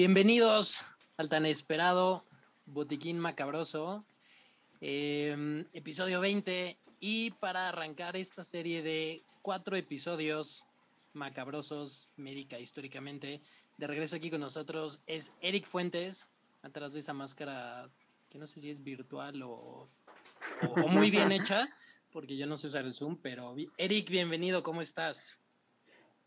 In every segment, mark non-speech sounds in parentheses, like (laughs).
Bienvenidos al tan esperado Botiquín Macabroso, em, episodio 20. Y para arrancar esta serie de cuatro episodios macabrosos, médica históricamente, de regreso aquí con nosotros es Eric Fuentes, atrás de esa máscara que no sé si es virtual o, o muy bien (laughs) hecha, porque yo no sé usar el Zoom, pero Eric, bienvenido, ¿cómo estás?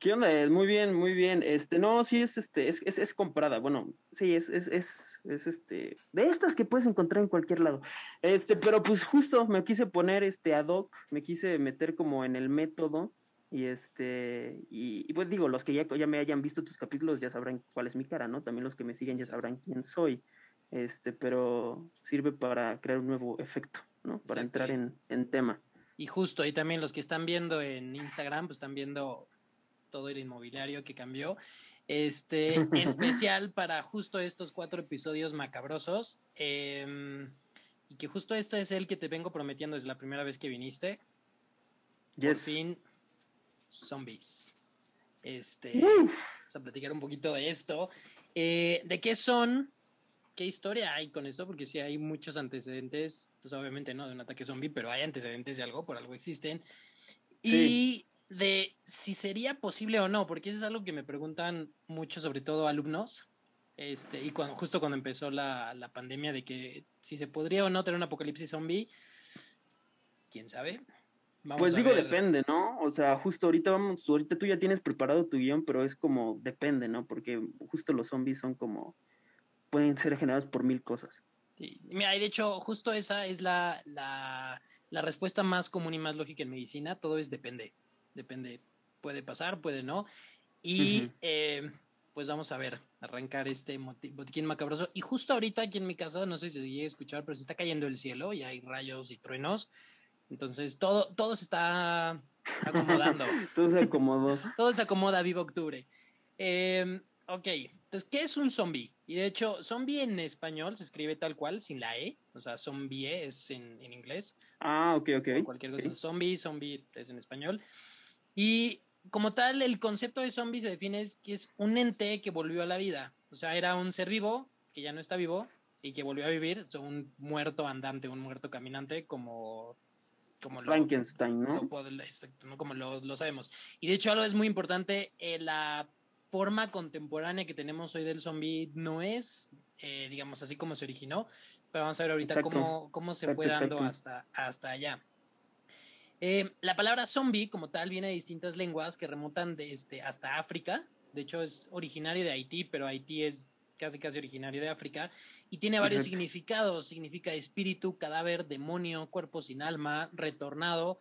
¿Qué onda? Muy bien, muy bien. Este, no, sí es este, es, es, es comprada. Bueno, sí, es, es, es, es, este, de estas que puedes encontrar en cualquier lado. Este, pero pues justo me quise poner este ad hoc, me quise meter como en el método. Y este, y, pues digo, los que ya, ya me hayan visto tus capítulos ya sabrán cuál es mi cara, ¿no? También los que me siguen ya sabrán quién soy. Este, pero sirve para crear un nuevo efecto, ¿no? Para entrar en, en tema. Y justo, y también los que están viendo en Instagram, pues están viendo todo el inmobiliario que cambió. Este (laughs) especial para justo estos cuatro episodios macabrosos. Em, y que justo este es el que te vengo prometiendo desde la primera vez que viniste. Por fin, zombies. Este, vamos a platicar un poquito de esto. Eh, ¿De qué son? ¿Qué historia hay con esto? Porque si hay muchos antecedentes, pues obviamente no de un ataque zombie, pero hay antecedentes de algo, por algo existen. Y de si sería posible o no, porque eso es algo que me preguntan mucho, sobre todo alumnos, este, y cuando, justo cuando empezó la, la pandemia, de que si se podría o no tener un apocalipsis zombie, quién sabe. pues digo, depende, ¿no? O sea, justo ahorita vamos, ahorita tú ya tienes preparado tu guion, pero es como, depende, ¿no? Porque justo los zombies son como, pueden ser generados por mil cosas. Sí, mira, de hecho, justo esa es la, la, la respuesta más común y más lógica en medicina, todo es depende depende, puede pasar, puede no. Y eh, pues vamos a ver, arrancar este botiquín macabroso. Y justo ahorita aquí en mi casa, no sé si se llega a escuchar, pero se está cayendo el cielo y hay rayos y truenos. Entonces todo, todo se está acomodando. (laughs) todo se acomodó. (laughs) todo se acomoda vivo octubre. Eh, ok, entonces, ¿qué es un zombie? Y de hecho, zombie en español se escribe tal cual, sin la E. O sea, zombie es en, en inglés. Ah, ok, ok. cualquier cosa. Zombie, zombie es en español. Y como tal, el concepto de zombie se define que es un ente que volvió a la vida. O sea, era un ser vivo que ya no está vivo y que volvió a vivir, o un muerto andante, un muerto caminante, como como Frankenstein, ¿no? Como lo, sabemos. Y de hecho algo es muy importante, eh, la forma contemporánea que tenemos hoy del zombie no es, eh, digamos, así como se originó, pero vamos a ver ahorita cómo, cómo se fue dando hasta, hasta allá. Eh, la palabra zombie, como tal, viene de distintas lenguas que remontan desde este, hasta África. De hecho, es originario de Haití, pero Haití es casi casi originario de África y tiene varios significados. Significa espíritu, cadáver, demonio, cuerpo sin alma, retornado.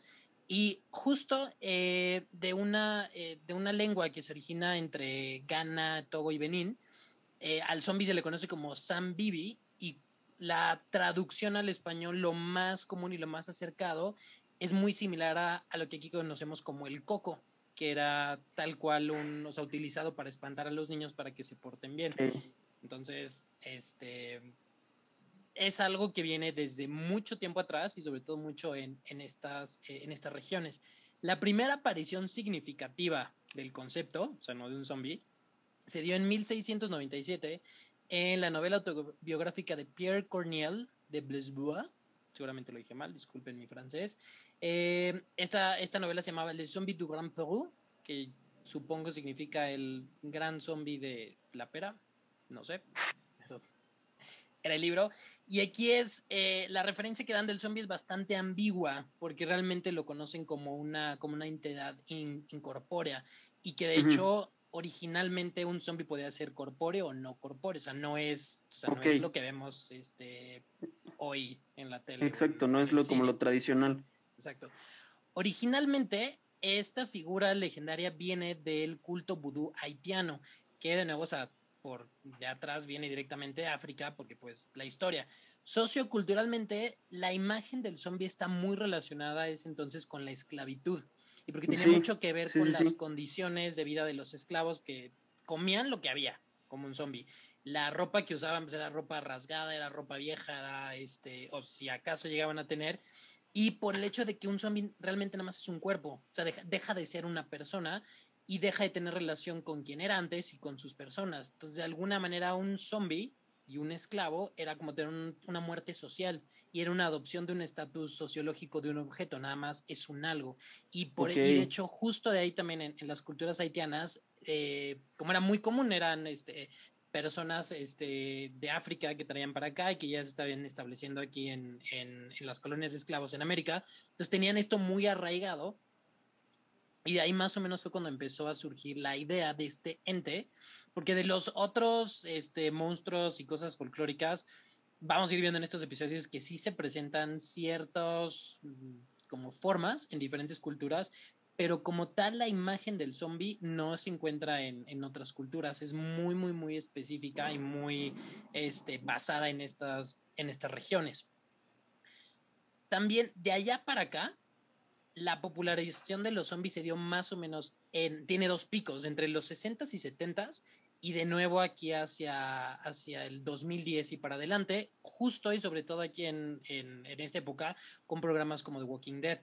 Y justo eh, de, una, eh, de una lengua que se origina entre Ghana, Togo y Benín, al zombie se le conoce como Sambibi y la traducción al español, lo más común y lo más acercado, es muy similar a, lo que aquí conocemos como el coco, que era tal cual un, o sea, utilizado para espantar a los niños para que se porten bien. Entonces, este es algo que viene desde mucho tiempo atrás y sobre todo mucho en, en, estas, eh, en estas regiones. La primera aparición significativa del concepto, o sea, no de un zombie, se dio en 1697 en la novela autobiográfica de Pierre Corneille de Blesbois, seguramente lo dije mal, disculpen mi francés. Eh, esta, esta novela se llamaba Le Zombie du Grand Peru, que supongo significa el gran zombie de la pera, no sé, eso era el libro. Y aquí es, eh, la referencia que dan del zombie es bastante ambigua, porque realmente lo conocen como una, como una entidad incorpórea, y que de hecho originalmente un zombie podía ser corpóreo o no corpóreo, o sea, no es, o sea, no es lo que vemos este, hoy en la tele. Exacto, no es lo, como lo tradicional. Exacto. Originalmente, esta figura legendaria viene del culto vudú haitiano, que de nuevo, o sea, por de atrás viene directamente de África, porque pues la historia. Socioculturalmente, la imagen del zombie está muy relacionada es entonces con la esclavitud y porque tiene mucho que ver con las condiciones de vida de los esclavos que comían lo que había, como un zombie. La ropa que usaban pues, era ropa rasgada, era ropa vieja, era este, o si acaso llegaban a tener. Y por el hecho de que un zombie realmente nada más es un cuerpo, o sea, deja, de ser una persona y deja de tener relación con quien era antes y con sus personas. Entonces, de alguna manera, un zombie y un esclavo era como tener una muerte social y era una adopción de un estatus sociológico de un objeto, nada más es un algo. Y, por, y de hecho, justo de ahí también en, las culturas haitianas, eh, como era muy común, eran este, personas este, de África que traían para acá y que ya se estaban estableciendo aquí en, en, en las colonias de esclavos en América. Entonces tenían esto muy arraigado y de ahí más o menos fue cuando empezó a surgir la idea de este ente, porque de los otros este, monstruos y cosas folclóricas, vamos a ir viendo en estos episodios que sí se presentan ciertos mm, como formas en diferentes culturas, pero como tal la imagen del zombie no se encuentra en, en, otras culturas, es muy, muy, muy específica y muy este, basada en estas, en estas regiones. También de allá para acá, la popularización de los zombies se dio más o menos en, tiene dos picos, entre los 60s y 70s y de nuevo aquí hacia, hacia el 2010 y para adelante, justo y sobre todo aquí en, en, esta época, con programas como The Walking Dead.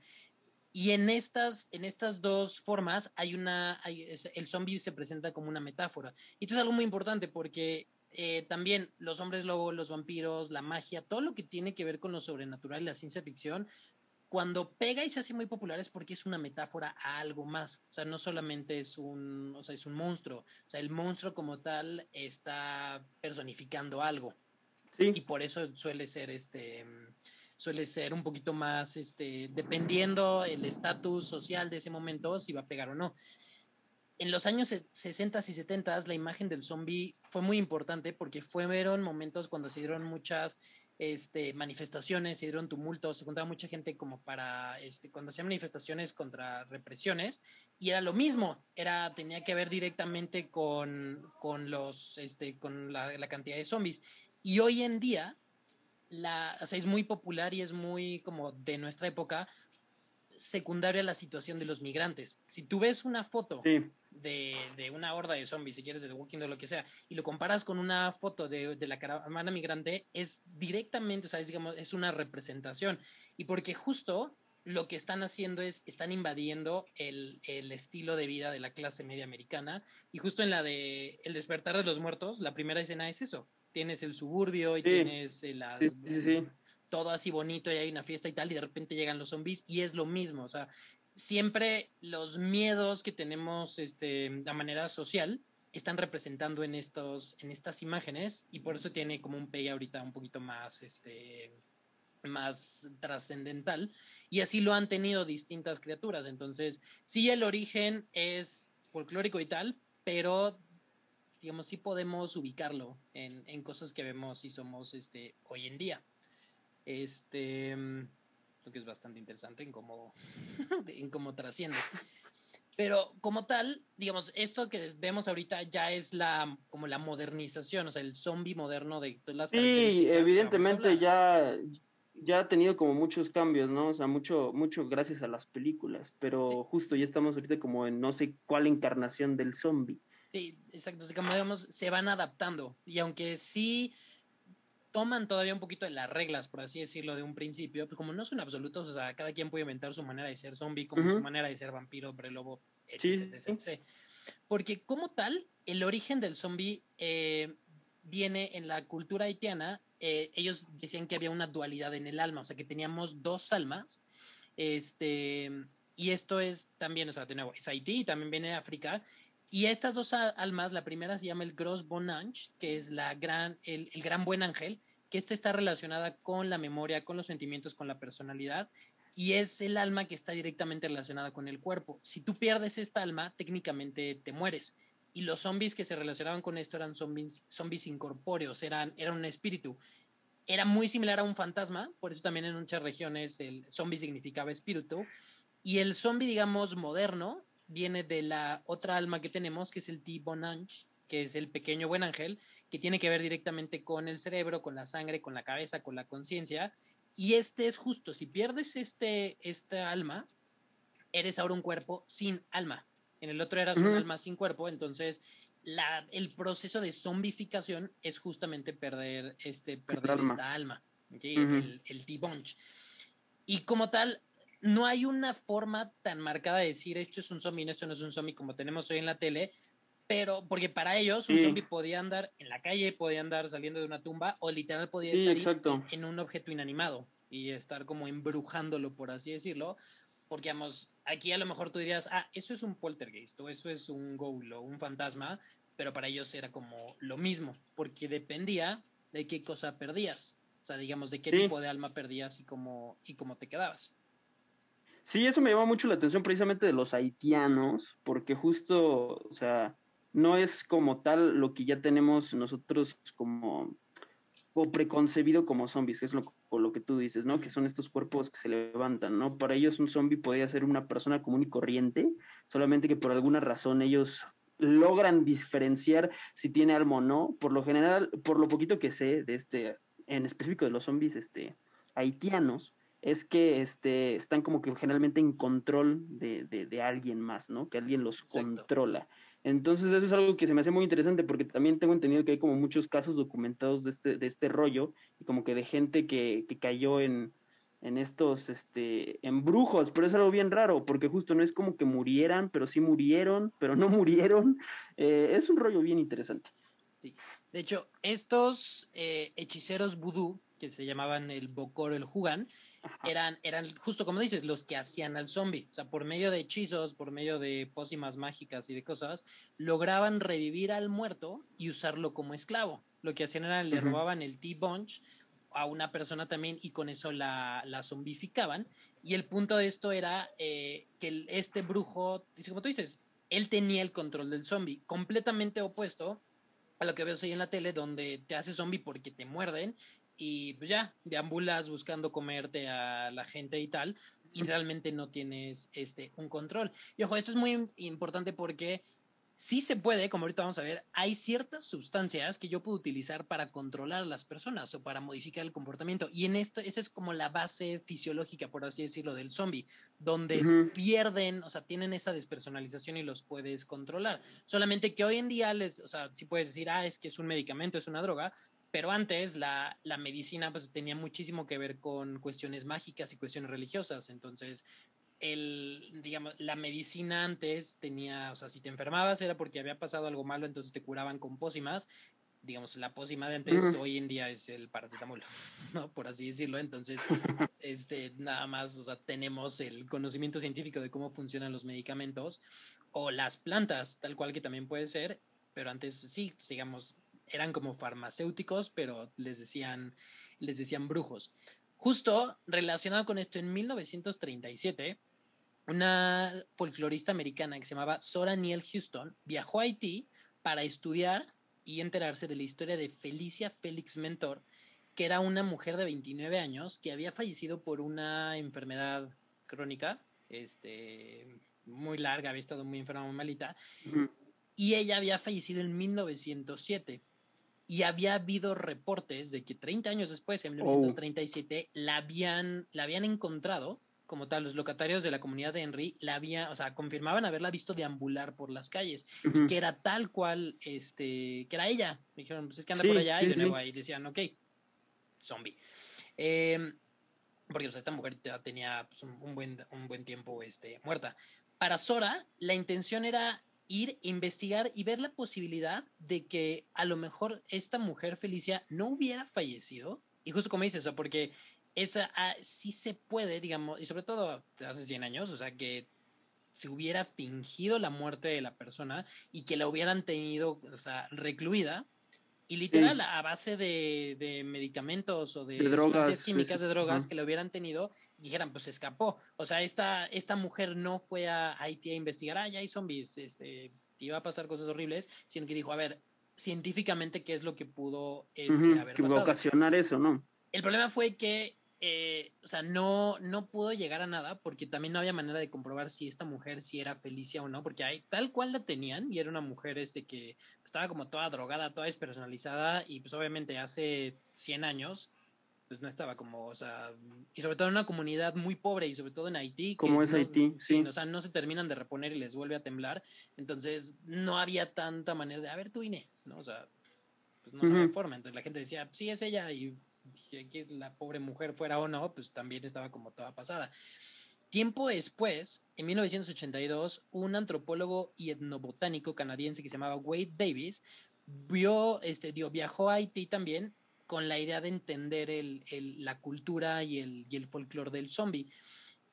Y en estas, en estas dos formas hay una, el zombie se presenta como una metáfora. Y esto es algo muy importante porque eh, también los hombres lobo, los vampiros, la magia, todo lo que tiene que ver con lo sobrenatural y la ciencia ficción cuando pega y se hace muy popular es porque es una metáfora a algo más. O sea, no solamente es un, o sea, es un monstruo. O sea, el monstruo como tal está personificando algo. Sí. Y por eso suele ser este suele ser un poquito más este dependiendo el estatus social de ese momento si va a pegar o no. En los años 60 y 70 la imagen del zombie fue muy importante porque fueron momentos cuando se dieron muchas este, manifestaciones, se dieron tumultos, se juntaba mucha gente como para, este, cuando hacían manifestaciones contra represiones, y era lo mismo, era, tenía que ver directamente con, con los, este, con la, la cantidad de zombies. Y hoy en día, la, o sea, es muy popular y es muy como de nuestra época, secundaria la situación de los migrantes. Si tú ves una foto de, de, una horda de zombies, si quieres, de The Walking o lo que sea, y lo comparas con una foto de, de, la caravana migrante, es directamente, o sea, es, digamos, es una representación. Y porque justo lo que están haciendo es, están invadiendo el, el, estilo de vida de la clase media americana. Y justo en la de El despertar de los muertos, la primera escena es eso. Tienes el suburbio y tienes eh, las... Sí, todo así bonito y hay una fiesta y tal, y de repente llegan los zombies y es lo mismo. O sea, siempre los miedos que tenemos este, de manera social están representando en estos, en estas imágenes, y por eso tiene como un pegue ahorita un poquito más, este, más trascendental, y así lo han tenido distintas criaturas. Entonces, sí, el origen es folclórico y tal, pero digamos, sí podemos ubicarlo en, en cosas que vemos y somos este, hoy en día. Este, que es bastante interesante en cómo, (laughs) en cómo trasciende. Pero como tal, digamos, esto que vemos ahorita ya es la como la modernización, o sea, el zombie moderno de las Sí, evidentemente ya ya ha tenido como muchos cambios, ¿no? O sea, mucho mucho gracias a las películas, pero justo ya estamos ahorita como en no sé cuál encarnación del zombie. Sí, exacto, o sea, como digamos, se van adaptando y aunque sí toman todavía un poquito de las reglas, por así decirlo, de un principio, pues como no son absolutos, o sea, cada quien puede inventar su manera de ser zombie, como su manera de ser vampiro, hombre lobo, etc, Porque como tal, el origen del zombie eh, viene en la cultura haitiana, eh, ellos decían que había una dualidad en el alma, o sea, que teníamos dos almas, este, y esto es también, o sea, de nuevo, es Haití, también viene de África, y estas dos almas, la primera se llama el Gros Bon Ange, que es la gran, el, el gran buen ángel, que esta está relacionada con la memoria, con los sentimientos, con la personalidad, y es el alma que está directamente relacionada con el cuerpo. Si tú pierdes esta alma, técnicamente te mueres. Y los zombies que se relacionaban con esto eran zombies, zombies incorpóreos, eran, eran un espíritu. Era muy similar a un fantasma, por eso también en muchas regiones el zombie significaba espíritu. Y el zombie, digamos, moderno, viene de la otra alma que tenemos, que es el T-Bonange, que es el pequeño buen ángel, que tiene que ver directamente con el cerebro, con la sangre, con la cabeza, con la conciencia. Y este es justo, si pierdes este, esta alma, eres ahora un cuerpo sin alma. En el otro eras un alma sin cuerpo, entonces la, el proceso de zombificación es justamente perder, este, perder esta alma, el, el T-Bonge. Y como tal, no hay una forma tan marcada de decir esto es un zombie, esto no es un zombie como tenemos hoy en la tele, pero porque para ellos un zombie podía andar en la calle, podía andar saliendo de una tumba o literal podía estar en, un objeto inanimado y estar como embrujándolo, por así decirlo. Porque, vamos, aquí a lo mejor tú dirías, ah, eso es un poltergeist o eso es un ghoul o un fantasma, pero para ellos era como lo mismo, porque dependía de qué cosa perdías. O sea, digamos, de qué tipo de alma perdías y cómo, y cómo te quedabas. Sí, eso me llama mucho la atención precisamente de los haitianos, porque justo, o sea, no es como tal lo que ya tenemos nosotros como o preconcebido como zombies, que es lo, lo que tú dices, ¿no? Que son estos cuerpos que se levantan, ¿no? Para ellos un zombie podría ser una persona común y corriente, solamente que por alguna razón ellos logran diferenciar si tiene alma o no. Por lo general, por lo poquito que sé de este, en específico de los zombies este, haitianos, es que este, están como que generalmente en control de, de, alguien más, ¿no? Que alguien los controla. Entonces eso es algo que se me hace muy interesante porque también tengo entendido que hay como muchos casos documentados de este, de este rollo y como que de gente que, que cayó en, en estos este, embrujos, pero es algo bien raro porque justo no es como que murieran, pero sí murieron, pero no (laughs) murieron. Eh, es un rollo bien interesante. Sí. De hecho, estos eh, hechiceros vudú que se llamaban el Bokor el Jugan, eran, eran justo como dices, los que hacían al zombie. O sea, por medio de hechizos, por medio de pócimas mágicas y de cosas, lograban revivir al muerto y usarlo como esclavo. Lo que hacían era le robaban el T-Bunch a una persona también y con eso la, la zombificaban. Y el punto de esto era eh, que este brujo, como tú dices, él tenía el control del zombie, completamente opuesto a lo que veo hoy en la tele, donde te hace zombie porque te muerden y pues ya, deambulas buscando comerte a la gente y tal, y realmente no tienes este, un control. Y ojo, esto es muy importante porque sí se puede, como ahorita vamos a ver, hay ciertas sustancias que yo puedo utilizar para controlar a las personas o para modificar el comportamiento. Y en esto, esa es como la base fisiológica, por así decirlo, del zombie, donde pierden, o sea, tienen esa despersonalización y los puedes controlar. Solamente que hoy en día les, o sea, sí puedes decir, ah, es que es un medicamento, es una droga, pero antes la, la, medicina pues tenía muchísimo que ver con cuestiones mágicas y cuestiones religiosas. Entonces, el, digamos, la medicina antes tenía, o sea, si te enfermabas era porque había pasado algo malo, entonces te curaban con pócimas. Digamos, la pócima de antes hoy en día es el paracetamol, (laughs) ¿no? Por así decirlo. Entonces, (laughs) este, nada más, o sea, tenemos el conocimiento científico de cómo funcionan los medicamentos o las plantas, tal cual que también puede ser, pero antes sí, digamos, eran como farmacéuticos, pero les decían, les decían brujos. Justo relacionado con esto, en 1937, una folclorista americana que se llamaba Sora Neale Houston viajó a Haití para estudiar y enterarse de la historia de Felicia Félix Mentor, que era una mujer de 29 años que había fallecido por una enfermedad crónica, este, muy larga, había estado muy enferma, muy malita, y ella había fallecido en 1907 y había habido reportes de que 30 años después, en 1937, la, habían, la habían encontrado como tal, los locatarios de la comunidad de Henry la había, o sea, confirmaban haberla visto deambular por las calles, y que era tal cual, este, que era ella. Me dijeron, pues es que anda por allá, y de nuevo ahí decían, ok, zombie. Em, porque pues, esta mujer ya tenía pues, un, buen, un buen tiempo este, muerta. Para Sora, la intención era ir, investigar y ver la posibilidad de que a lo mejor esta mujer Felicia no hubiera fallecido. Y justo como dices, porque esa ah, sí se puede, digamos, y sobre todo hace 100 años, o sea, que se hubiera fingido la muerte de la persona y que la hubieran tenido, o sea, recluida. Y literal, a base de, medicamentos o de, sustancias químicas, de drogas que la hubieran tenido, y dijeran, pues escapó. O sea, esta, esta mujer no fue a Haití a investigar, ah, ya hay zombies, este, iba a pasar cosas horribles, sino que dijo, a ver, científicamente, ¿qué es lo que pudo este, haber que ocasionar eso, ¿no? El problema fue que eh, o sea, no, no pudo llegar a nada porque también no había manera de comprobar si esta mujer si era Felicia o no, porque hay, tal cual la tenían y era una mujer este que estaba como toda drogada, toda despersonalizada y pues obviamente hace 100 años pues no estaba como, o sea, y sobre todo en una comunidad muy pobre y sobre todo en Haití. Como es Haití, sí. O sea, no se terminan de reponer y les vuelve a temblar, entonces no había tanta manera de, a ver, tú INE, ¿no? O sea, pues no había forma, entonces la gente decía, sí es ella y dije que la pobre mujer fuera o no, pues también estaba como toda pasada. Tiempo después, en 1982, un antropólogo y etnobotánico canadiense que se llamaba Wade Davis vio, este, dio, viajó a Haití también con la idea de entender el, la cultura y el, y el folclore del zombie.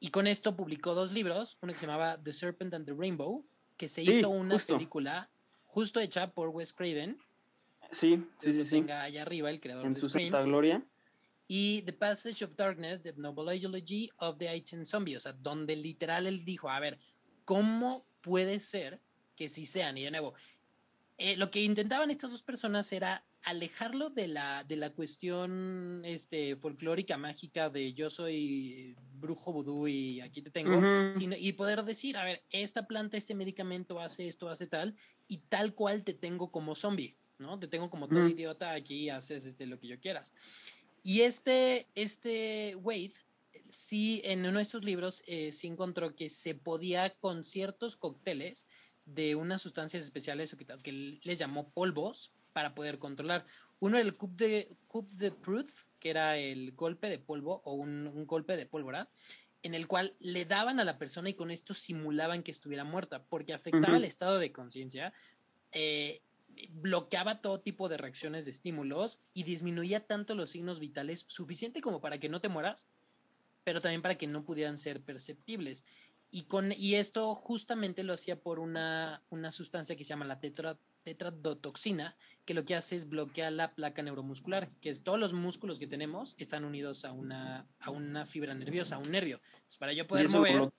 Y con esto publicó dos libros, uno que se llamaba The Serpent and the Rainbow, que se hizo una película justo hecha por Wes Craven. Sí, sí, sí. sí. allá arriba, el creador en de su santa gloria. Y The Passage of Darkness, The Novelology of the Haitian Zombie, o sea, donde literal él dijo, a ver, ¿cómo puede ser que sí sean? Y de nuevo, eh, lo que intentaban estas dos personas era alejarlo de la, de la cuestión este, folclórica, mágica de yo soy brujo vudú y aquí te tengo, y poder decir, a ver, esta planta, este medicamento hace esto, hace tal, y tal cual te tengo como zombie, ¿no? Te tengo como todo idiota aquí, haces este, lo que yo quieras. Y este, este Wade sí en uno de estos libros eh, sí encontró que se podía con ciertos cócteles de unas sustancias especiales que, que les llamó polvos para poder controlar. Uno era el coup de, coup de Pruth, que era el golpe de polvo o un, golpe de pólvora, en el cual le daban a la persona y con esto simulaban que estuviera muerta, porque afectaba el estado de conciencia. Eh, bloqueaba todo tipo de reacciones de estímulos y disminuía tanto los signos vitales suficiente como para que no te mueras, pero también para que no pudieran ser perceptibles. Y, con, y esto justamente lo hacía por una, una sustancia que se llama la tetra, tetradotoxina, que lo que hace es bloquear la placa neuromuscular, que es todos los músculos que tenemos están unidos a una, a una fibra nerviosa, a un nervio. para yo poder mover,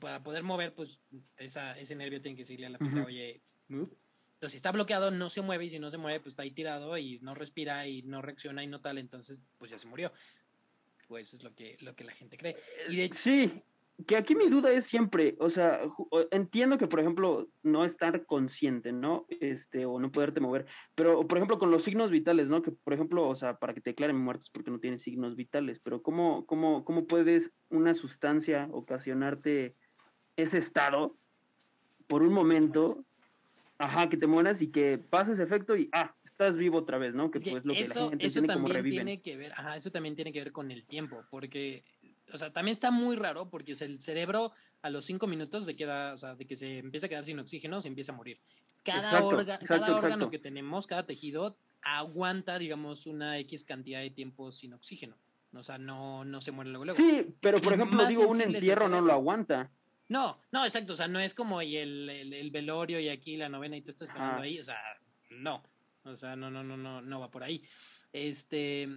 para poder mover, pues esa, ese nervio tiene que decirle a la fibra, oye, move entonces, si está bloqueado, no se mueve y si no se mueve, pues está ahí tirado y no respira y no reacciona y no tal, entonces, pues ya se murió. Pues eso es lo que, lo que la gente cree. Y Sí, que aquí mi duda es siempre, o sea, entiendo que, por ejemplo, no estar consciente, ¿no? Este, o no poderte mover, pero, por ejemplo, con los signos vitales, ¿no? Que, por ejemplo, o sea, para que te declaren muertos porque no tienes signos vitales, pero ¿cómo, cómo, cómo puedes una sustancia ocasionarte ese estado por un momento Ajá, que te mueras y que pase ese efecto y ah, estás vivo otra vez, ¿no? Que, pues lo que la gente eso también tiene que ver, ajá, eso también tiene que ver con el tiempo, porque o sea, también está muy raro porque el cerebro a los cinco minutos de, queda, o sea, de que se empieza a quedar sin oxígeno se empieza a morir. Cada, cada órgano que tenemos, cada tejido, aguanta, digamos, una X cantidad de tiempo sin oxígeno. O sea, no, no se muere luego, luego. Sí, pero por (laughs) ejemplo, digo, un entierro no lo aguanta. No, no, exacto, o sea, no es como el, el, velorio y aquí la novena y tú estás esperando ahí, o sea, no, o sea, no, no, no, no, no va por ahí. Este,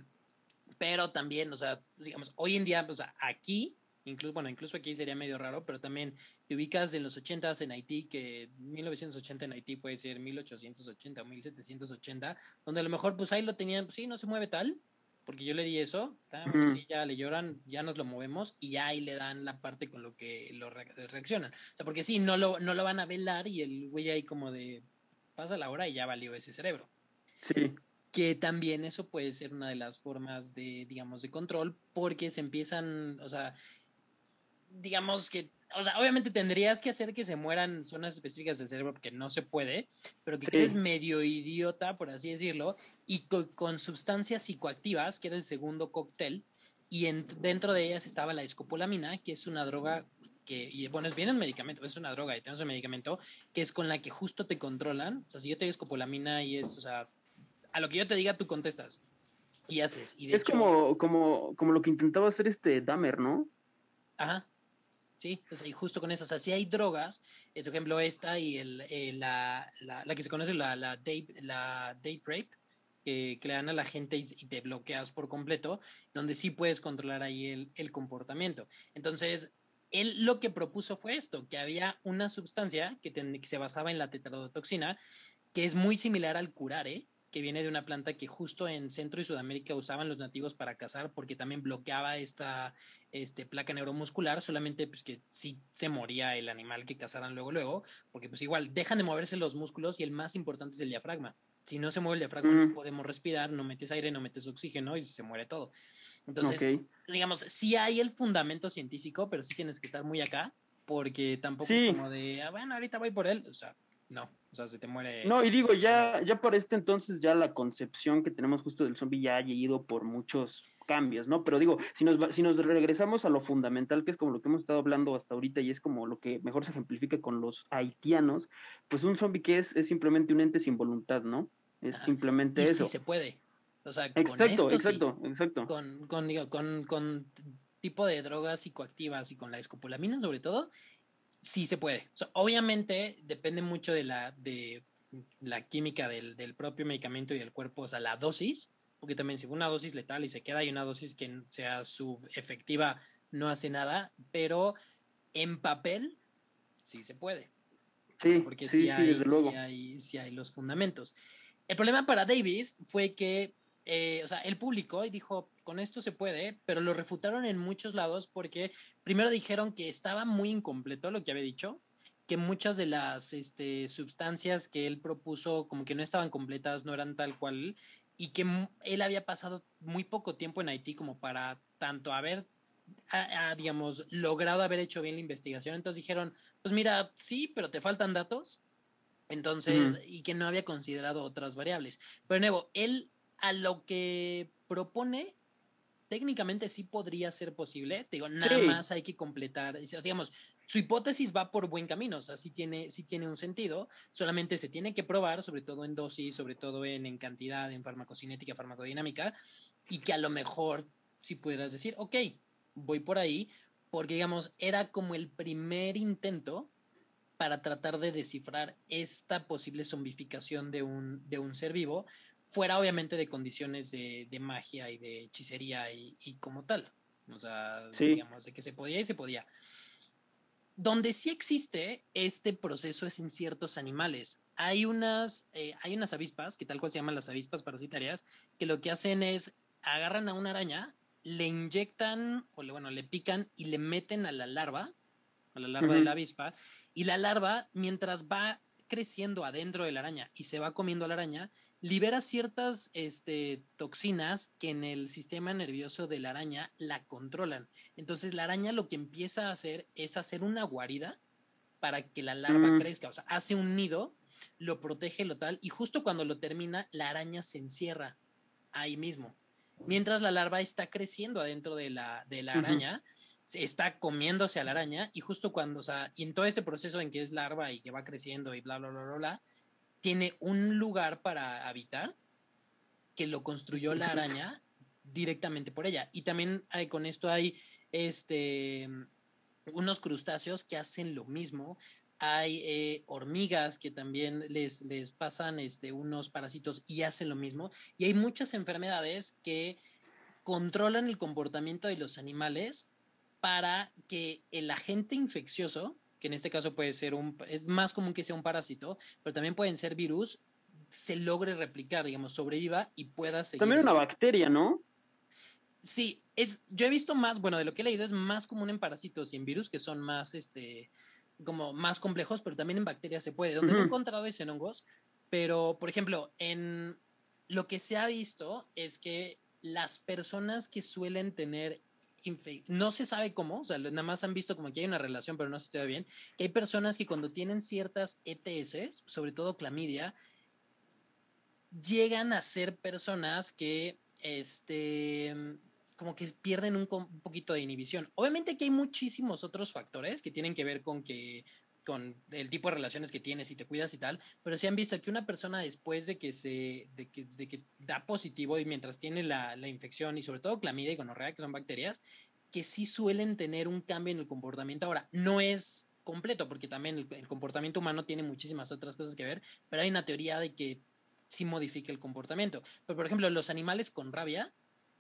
pero también, o sea, digamos, hoy en día, o sea, aquí, incluso, bueno, incluso aquí sería medio raro, pero también te ubicas en los ochentas en Haití, que 1980 en Haití puede ser 1880 o 1780, donde a lo mejor, pues ahí lo tenían, pues sí, no se mueve tal, porque yo le di eso, ya le lloran, ya nos lo movemos y ya ahí le dan la parte con lo que lo reaccionan. O sea, porque sí, no lo, no lo van a velar y el güey ahí como de pasa la hora y ya valió ese cerebro. Sí. Que también eso puede ser una de las formas de, digamos, de control, porque se empiezan, o sea, digamos que o sea, obviamente tendrías que hacer que se mueran zonas específicas del cerebro porque no se puede, pero que eres medio idiota, por así decirlo, y con, sustancias psicoactivas, que era el segundo cóctel, y dentro de ellas estaba la escopolamina, que es una droga que, y bueno, es bien un medicamento, es una droga y tenemos un medicamento que es con la que justo te controlan. O sea, si yo te digo escopolamina y es, o sea, a lo que yo te diga, tú contestas y haces. Y es como, como, como lo que intentaba hacer este Dahmer, ¿no? Ajá. ¿Sí? y justo con eso, o sea, hay drogas, es por ejemplo esta y el, eh, la, la, la, que se conoce, la, la, date, la date rape, que, le dan a la gente y, te bloqueas por completo, donde sí puedes controlar ahí el, el comportamiento. Entonces, él lo que propuso fue esto, que había una sustancia que, que se basaba en la tetradotoxina, que es muy similar al curare, que viene de una planta que justo en Centro y Sudamérica usaban los nativos para cazar porque también bloqueaba esta este, placa neuromuscular, solamente pues que sí se moría el animal que cazaran luego luego, porque pues igual dejan de moverse los músculos y el más importante es el diafragma. Si no se mueve el diafragma no mm. podemos respirar, no metes aire, no metes oxígeno y se muere todo. Entonces, digamos, sí hay el fundamento científico, pero sí tienes que estar muy acá porque tampoco es como de, ah, bueno, ahorita voy por él, o sea, no, o sea, se te muere. No, y digo, ya, ya para este entonces, ya la concepción que tenemos justo del zombie ya ha ido por muchos cambios, ¿no? Pero digo, si nos, si nos regresamos a lo fundamental, que es como lo que hemos estado hablando hasta ahorita y es como lo que mejor se ejemplifica con los haitianos, pues un zombie que es, es simplemente un ente sin voluntad, ¿no? Es simplemente eso. Sí se puede. O sea, exacto, con exacto, exacto. Con, con, digo, con, con tipo de drogas psicoactivas y con la escopolamina sobre todo, sí se puede. obviamente depende mucho de la, de la química del, del, propio medicamento y del cuerpo, o sea, la dosis, porque también si una dosis letal y se queda y una dosis que sea subefectiva no hace nada, pero en papel sí se puede. Sí, porque sí, hay, sí, hay, sí hay los fundamentos. El problema para Davis fue que eh, o sea, él publicó y dijo, con esto se puede, pero lo refutaron en muchos lados porque primero dijeron que estaba muy incompleto lo que había dicho, que muchas de las este, sustancias que él propuso como que no estaban completas, no eran tal cual, y que él había pasado muy poco tiempo en Haití como para tanto haber digamos, logrado haber hecho bien la investigación. Entonces dijeron, pues mira, sí, pero te faltan datos. Entonces, y que no había considerado otras variables. Pero nuevo, él a lo que propone, técnicamente sí podría ser posible. Te digo, nada más hay que completar. Digamos, su hipótesis va por buen camino, o sea, sí tiene, sí tiene un sentido. Solamente se tiene que probar, sobre todo en dosis, sobre todo en, en cantidad, en farmacocinética, farmacodinámica, y que a lo mejor si pudieras decir, ok, voy por ahí, porque digamos, era como el primer intento para tratar de descifrar esta posible zombificación de un, de un ser vivo, fuera obviamente de condiciones de, de magia y de hechicería y, como tal. O sea, digamos, de que se podía y se podía. Donde sí existe este proceso es en ciertos animales. Hay unas, eh, hay unas avispas, que tal cual se llaman las avispas parasitarias, que lo que hacen es agarran a una araña, le inyectan, o le, bueno, le pican y le meten a la larva, a la larva de la avispa, y la larva, mientras va creciendo adentro de la araña y se va comiendo a la araña, libera ciertas este, toxinas que en el sistema nervioso de la araña la controlan. Entonces la araña lo que empieza a hacer es hacer una guarida para que la larva mm. crezca, o sea, hace un nido, lo protege lo tal, y justo cuando lo termina, la araña se encierra ahí mismo. Mientras la larva está creciendo adentro de la, de la araña, está comiéndose a la araña, y justo cuando, o sea, y en todo este proceso en que es larva y que va creciendo y bla, bla, bla, bla, bla, tiene un lugar para habitar que lo construyó la araña directamente por ella. Y también hay, con esto hay este, unos crustáceos que hacen lo mismo. Hay eh, hormigas que también les, les pasan este, unos parásitos y hacen lo mismo. Y hay muchas enfermedades que controlan el comportamiento de los animales para que el agente infeccioso que en este caso puede ser un, es más común que sea un parásito, pero también pueden ser virus, se logre replicar, digamos, sobreviva y pueda seguir. También una bacteria, ¿no? Sí, es, yo he visto más, bueno, de lo que he leído es más común en parásitos y en virus que son más, este, como más complejos, pero también en bacterias se puede. Donde no he encontrado es en hongos, pero, por ejemplo, en lo que se ha visto es que las personas que suelen tener no se sabe cómo, o sea, nada más han visto como que hay una relación, pero no se estudia bien, que hay personas que cuando tienen ciertas ETS, sobre todo clamidia, llegan a ser personas que, este, como que pierden un, un poquito de inhibición. Obviamente que hay muchísimos otros factores que tienen que ver con que con el tipo de relaciones que tienes y te cuidas y tal, pero se han visto que una persona después de que se, de que, de que da positivo y mientras tiene la, la infección y sobre todo clamidia y gonorrea, que son bacterias, que sí suelen tener un cambio en el comportamiento. Ahora, no es completo, porque también el, el, comportamiento humano tiene muchísimas otras cosas que ver, pero hay una teoría de que sí modifica el comportamiento. Pero, por ejemplo, los animales con rabia,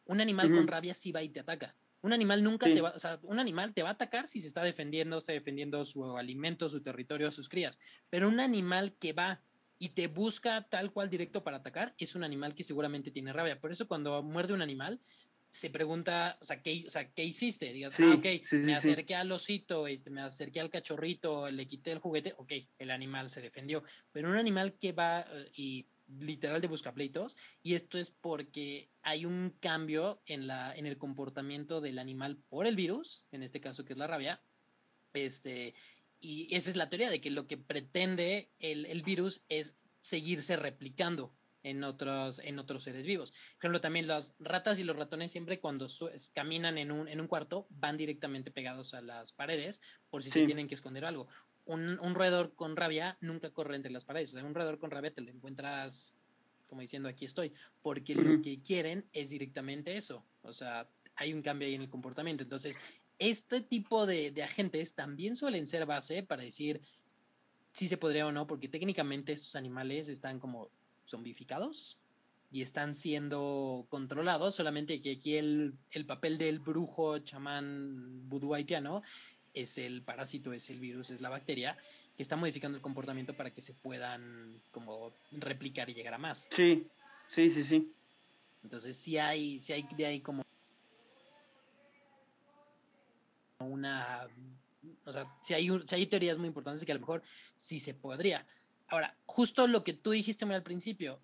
un animal con rabia sí va y te ataca. Un animal nunca te va, o sea, un animal te va a atacar si se está defendiendo, está defendiendo su alimento, su territorio, sus crías. Pero un animal que va y te busca tal cual directo para atacar es un animal que seguramente tiene rabia. Por eso cuando muerde un animal se pregunta, o sea, ¿qué, o sea, ¿qué hiciste? Digas, ah, ok, me acerqué al osito, este, me acerqué al cachorrito, le quité el juguete, ok, el animal se defendió. Pero un animal que va eh, y literal de buscapleitos y esto es porque hay un cambio en la en el comportamiento del animal por el virus, en este caso que es la rabia, este Y esa es la teoría de que lo que pretende el, virus es seguirse replicando en otros, en otros seres vivos. Por ejemplo, también las ratas y los ratones siempre cuando caminan en un, en un cuarto van directamente pegados a las paredes por si se tienen que esconder algo. Un, un, roedor con rabia nunca corre entre las paredes. O sea, un roedor con rabia te lo encuentras como diciendo aquí estoy, porque lo que quieren es directamente eso. O sea, hay un cambio ahí en el comportamiento. Entonces, este tipo de, agentes también suelen ser base para decir si se podría o no, porque técnicamente estos animales están como zombificados y están siendo controlados, solamente que aquí el, el papel del brujo chamán vudú haitiano es el parásito, es el virus, es la bacteria que está modificando el comportamiento para que se puedan como replicar y llegar a más. Sí, sí, sí, sí. Entonces sí hay, sí hay de ahí como una, o sea, si hay, si hay teorías muy importantes que a lo mejor sí se podría. Ahora, justo lo que tú dijiste muy al principio,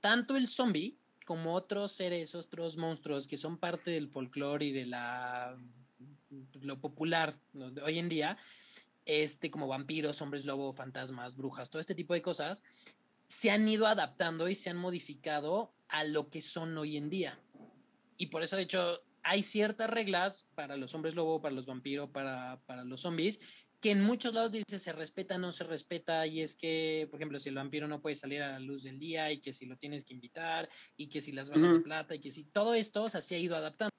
tanto el zombie como otros seres, otros monstruos que son parte del folclore y de la lo popular de hoy en día, este como vampiros, hombres lobo, fantasmas, brujas, todo este tipo de cosas, se han ido adaptando y se han modificado a lo que son hoy en día. Y por eso, de hecho, hay ciertas reglas para los hombres lobo, para los vampiros, para, para los zombies, que en muchos lados dice se respeta, no se respeta, y es que, por ejemplo, si el vampiro no puede salir a la luz del día, y que si lo tienes que invitar, y que si las balas de plata, y que si todo esto, o sea, se ha ido adaptando.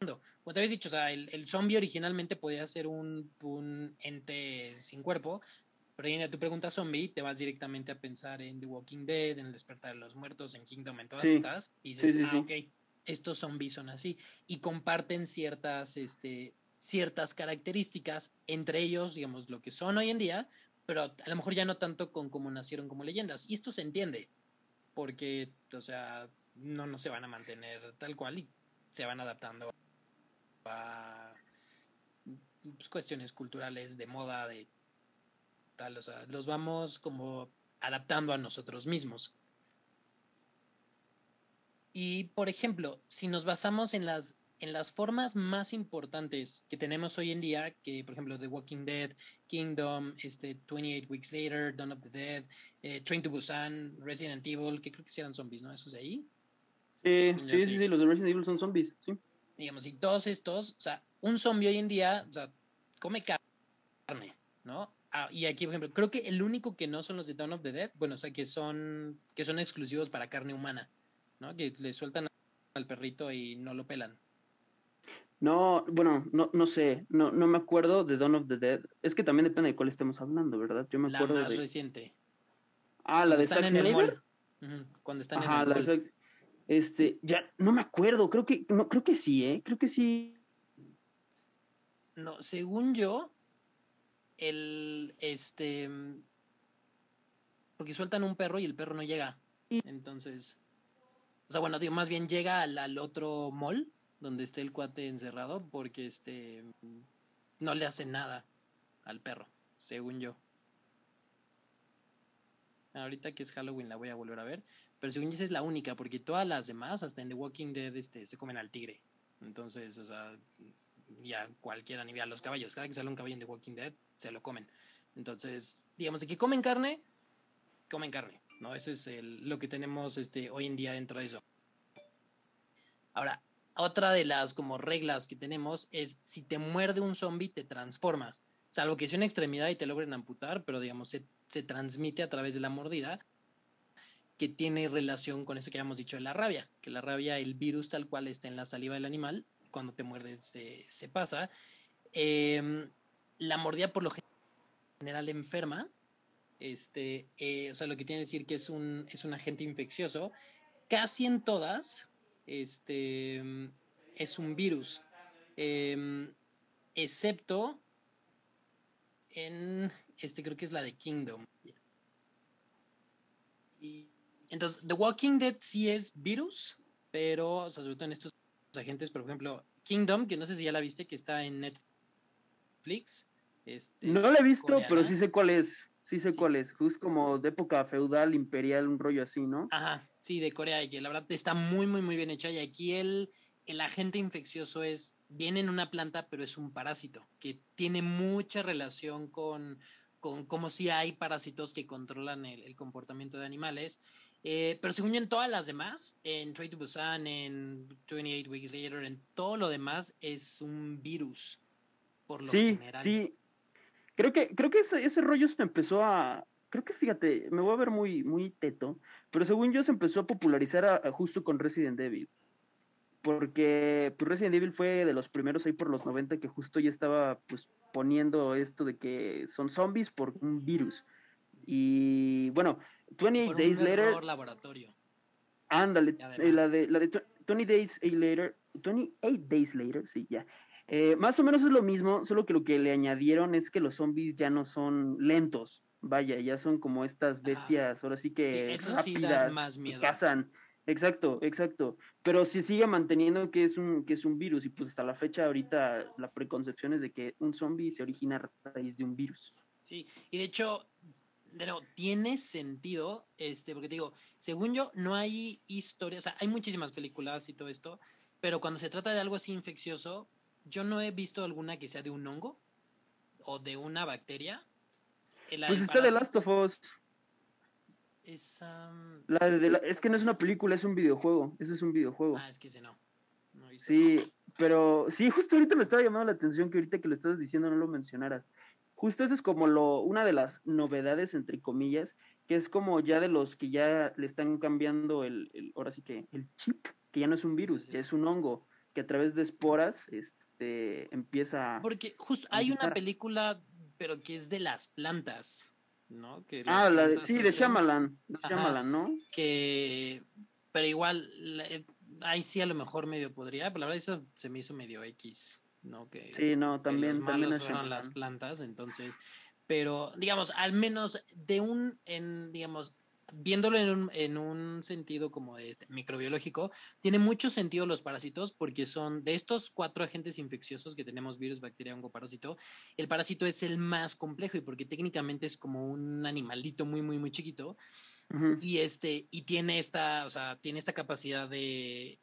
Como te habías dicho, o sea, el, el zombie originalmente podía ser un, un ente sin cuerpo, pero ahí en tu pregunta zombie, te vas directamente a pensar en The Walking Dead, en El Despertar de los Muertos, en Kingdom, en todas estas, y dices, ah, ok, estos zombies son así y comparten ciertas, este, ciertas características, entre ellos, digamos, lo que son hoy en día, pero a lo mejor ya no tanto con cómo nacieron como leyendas. Y esto se entiende, porque, o sea, no, no se van a mantener tal cual y se van adaptando a pues, cuestiones culturales, de moda, de tal, o sea, los vamos como adaptando a nosotros mismos. Y, por ejemplo, si nos basamos en las, en las formas más importantes que tenemos hoy en día, que por ejemplo The Walking Dead, Kingdom, este, 28 Weeks Later, Dawn of the Dead, eh, Train to Busan, Resident Evil, que creo que sí eran zombies, ¿no? Esos de ahí. sí, sí, sí, los de Resident Evil son zombies, sí. Digamos, y todos estos, o sea, un zombie hoy en día, o sea, come carne, ¿no? Ah, y aquí, por ejemplo, creo que el único que no son los de Dawn of the Dead, bueno, o sea, que son, que son exclusivos para carne humana. ¿no? Que le sueltan al perrito y no lo pelan. No, bueno, no, no sé, no, no me acuerdo de Dawn of the Dead. Es que también depende de cuál estemos hablando, ¿verdad? Yo me la acuerdo más reciente. Ah, la de Zack Snyder. Cuando están en el la De Este, ya, no me acuerdo, creo que, no, creo que sí, ¿eh? Creo que sí. No, según yo, el, este, porque sueltan un perro y el perro no llega. Entonces, o sea, bueno, digo, más bien llega al, otro mall donde esté el cuate encerrado porque este no le hace nada al perro, según yo. Ahorita que es Halloween la voy a volver a ver, pero según yo esa es la única porque todas las demás, hasta en The Walking Dead, este, se comen al tigre. Entonces, o sea, ya cualquiera ni los caballos, cada que sale un caballo en The Walking Dead, se lo comen. Entonces, digamos de que comen carne, comen carne. ¿no? Eso es lo que tenemos este, hoy en día dentro de eso. Ahora, otra de las como reglas que tenemos es si te muerde un zombie te transformas. Salvo que sea una extremidad y te logren amputar, pero digamos se, se transmite a través de la mordida que tiene relación con eso que habíamos dicho de la rabia, que la rabia, el virus tal cual está en la saliva del animal, cuando te muerde se, pasa. Em, la mordida por lo general enferma, este, eh, o sea, lo que tiene que decir que es un, es un agente infeccioso. Casi en todas, este, es un virus, em, excepto en, este creo que es la de Kingdom. Y, entonces, The Walking Dead sí es virus, pero, o sea, sobre todo en estos agentes, por ejemplo, Kingdom, que no sé si ya la viste, que está en Netflix. Este, no la he visto, pero sí sé cuál es. Sí sé cuál es, es como de época feudal, imperial, un rollo así, ¿no? Ajá, sí, de Corea, y que la verdad está muy, muy, muy bien hecha. Y aquí el, el agente infeccioso es, viene en una planta, pero es un parásito, que tiene mucha relación con, con como si hay parásitos que controlan el, comportamiento de animales. Eh, pero según yo, en todas las demás, en Trade to Busan, en 28 Weeks Later, en todo lo demás, es un virus. Por lo sí, sí. Creo que, creo que ese, ese rollo se empezó a, creo que fíjate, me voy a ver muy, muy teto, pero según yo se empezó a popularizar justo con Resident Evil. Porque pues Resident Evil fue de los primeros ahí por los 90 que justo ya estaba pues poniendo esto de que son zombies por un virus. Y bueno, 28 Days Later. laboratorio. Ándale, eh, la de, la de 20 Days Later, 28 Days Later, sí, ya. Eh, más o menos es lo mismo, solo que lo que le añadieron es que los zombies ya no son lentos, vaya, ya son como estas bestias, ahora sí que rápidas, más miedo. cazan. Exacto, exacto. Pero se sigue manteniendo que es un que es un virus y pues hasta la fecha ahorita la preconcepción es de que un zombie se origina a raíz de un virus. Sí, y de hecho pero tiene sentido, este, porque te digo, según yo, no hay historia, o sea, hay muchísimas películas y todo esto, pero cuando se trata de algo así infeccioso, yo no he visto alguna que sea de un hongo o de una bacteria pues está de Last of Us. Es, es que no es una película, es un videojuego. Ese es un videojuego. Ah, es que ese no. sí, pero sí, justo ahorita me estaba llamando la atención que ahorita que lo estás diciendo no lo mencionaras. Justo eso es como lo, una de las novedades, entre comillas, que es como ya de los que ya le están cambiando el, ahora sí que el chip, que ya no es un virus, ya es un hongo, que a través de esporas este, empieza... Porque justo hay una película pero que es de las plantas, ¿no? Que ah, la de, sí, de Shyamalan, de Shyamalan, ¿no? Que, pero igual, eh, ahí sí a lo mejor medio podría, pero la verdad eso se me hizo medio X, ¿no? Que, sí, no, también, los malos fueron las plantas, entonces, pero digamos, al menos de un, en, digamos, viéndolo en un, en un sentido como de microbiológico, tiene mucho sentido los parásitos porque son de estos cuatro agentes infecciosos que tenemos, virus, bacteria, hongo, parásito, el parásito es el más complejo y porque técnicamente es como un animalito muy, muy, muy chiquito. Y este, y tiene esta, o sea, tiene esta capacidad de,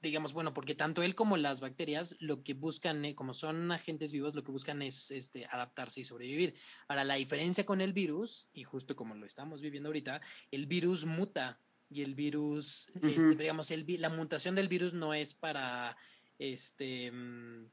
digamos, bueno, porque tanto él como las bacterias lo que buscan, eh, como son agentes vivos, lo que buscan es este, adaptarse y sobrevivir. Ahora, la diferencia con el virus, y justo como lo estamos viviendo ahorita, el virus muta y el virus, este, digamos, el, la mutación del virus no es para, este, mm,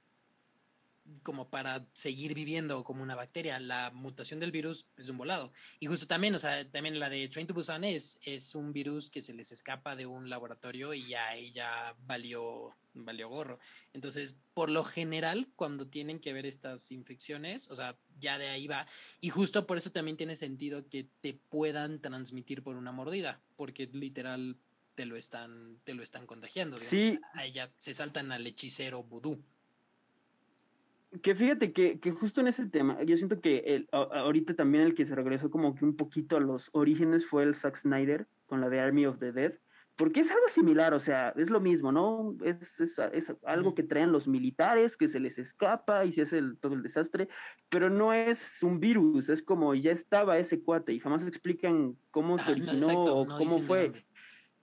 como para seguir viviendo como una bacteria. La mutación del virus es un volado. Y justo también, o sea, también la de Train to Busan es, es un virus que se les escapa de un laboratorio y ya ella valió, valió gorro. Entonces, por lo general, cuando tienen que ver estas infecciones, o sea, ya de ahí va. Y justo por eso también tiene sentido que te puedan transmitir por una mordida, porque literal te lo están, te lo están contagiando. sí. A ella se saltan al hechicero vudú. Que fíjate que, que, justo en ese tema, yo siento que el, ahorita también el que se regresó como que un poquito a los orígenes fue el Zack Snyder con la de Army of the Dead, porque es algo similar, o sea, es lo mismo, ¿no? Es, es, es algo que traen los militares, que se les escapa y se hace el, todo el desastre, pero no es un virus, es como ya estaba ese cuate y jamás explican cómo se originó o cómo fue.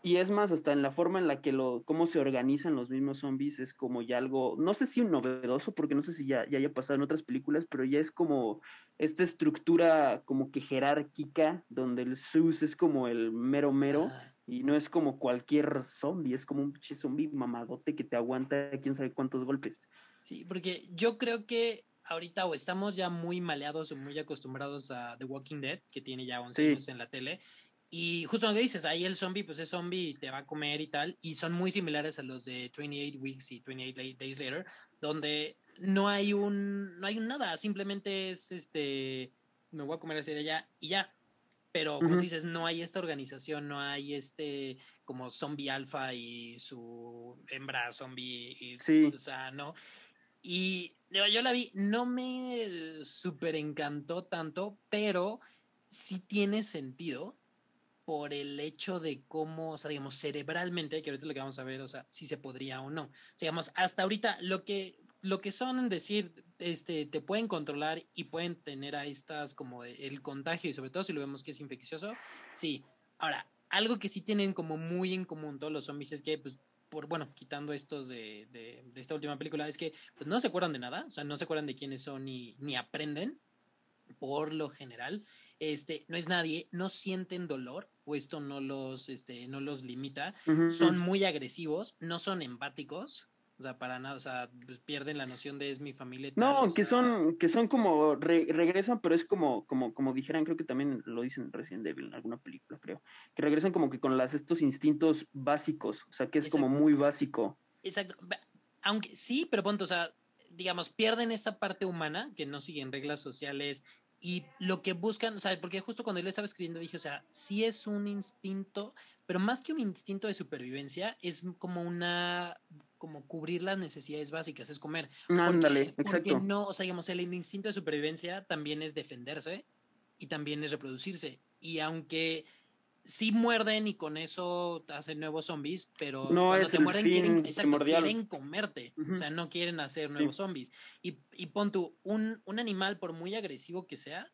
Y es más, hasta en la forma en la que lo, cómo se organizan los mismos zombies es como ya algo, no sé si un novedoso, porque no sé si ya, ya haya pasado en otras películas, pero ya es como esta estructura como que jerárquica, donde el sus es como el mero mero, y no es como cualquier zombie, es como un zombie mamadote que te aguanta quién sabe cuántos golpes. Sí, porque yo creo que ahorita o estamos ya muy maleados o muy acostumbrados a The Walking Dead, que tiene ya 11 años en la tele, y justo lo que dices, ahí el zombie, pues es zombie y te va a comer y tal, y son muy similares a los de 28 Weeks y 28 Days Later, donde no hay un, no hay un nada, simplemente es este, me voy a comer así de allá y ya. Pero como dices, no hay esta organización, no hay este como zombie alfa y su hembra zombie, y, sí. o sea, no. Y yo la vi, no me super encantó tanto, pero sí tiene sentido por el hecho de cómo, o sea, digamos, cerebralmente, que ahorita lo que vamos a ver, o sea, si se podría o no. O sea, digamos, hasta ahorita lo que, lo que son decir, este, te pueden controlar y pueden tener a estas como el contagio y sobre todo si lo vemos que es infeccioso, sí. Ahora, algo que sí tienen como muy en común todos los zombies es que pues por, bueno, quitando estos de, de, esta última película, es que pues, no se acuerdan de nada, o sea, no se acuerdan de quiénes son ni, ni aprenden, por lo general, este, no es nadie, no sienten dolor, o esto no los, este, no los limita, son muy agresivos, no son empáticos, o sea, para nada, o sea, pues pierden la noción de es mi familia. no, que son, que son como, regresan, pero es como, como, como dijeran, creo que también lo dicen recién Devil en alguna película, creo, que regresan como que con las, estos instintos básicos, o sea, que es como muy básico. Exacto, aunque sí, pero punto, o sea, digamos, pierden esa parte humana, que no siguen reglas sociales, y lo que buscan, o sea, porque justo cuando yo le estaba escribiendo dije, o sea, sí es un instinto, pero más que un instinto de supervivencia, es como una como cubrir las necesidades básicas, es comer. Ándale, exacto. no, o sea, digamos, el instinto de supervivencia también es defenderse y también es reproducirse. Y aunque sí muerden y con eso hacen nuevos zombies, pero no cuando te muerden quieren, quieren, comerte, o sea, no quieren hacer nuevos zombies. Y, y pon tú, un, un animal, por muy agresivo que sea,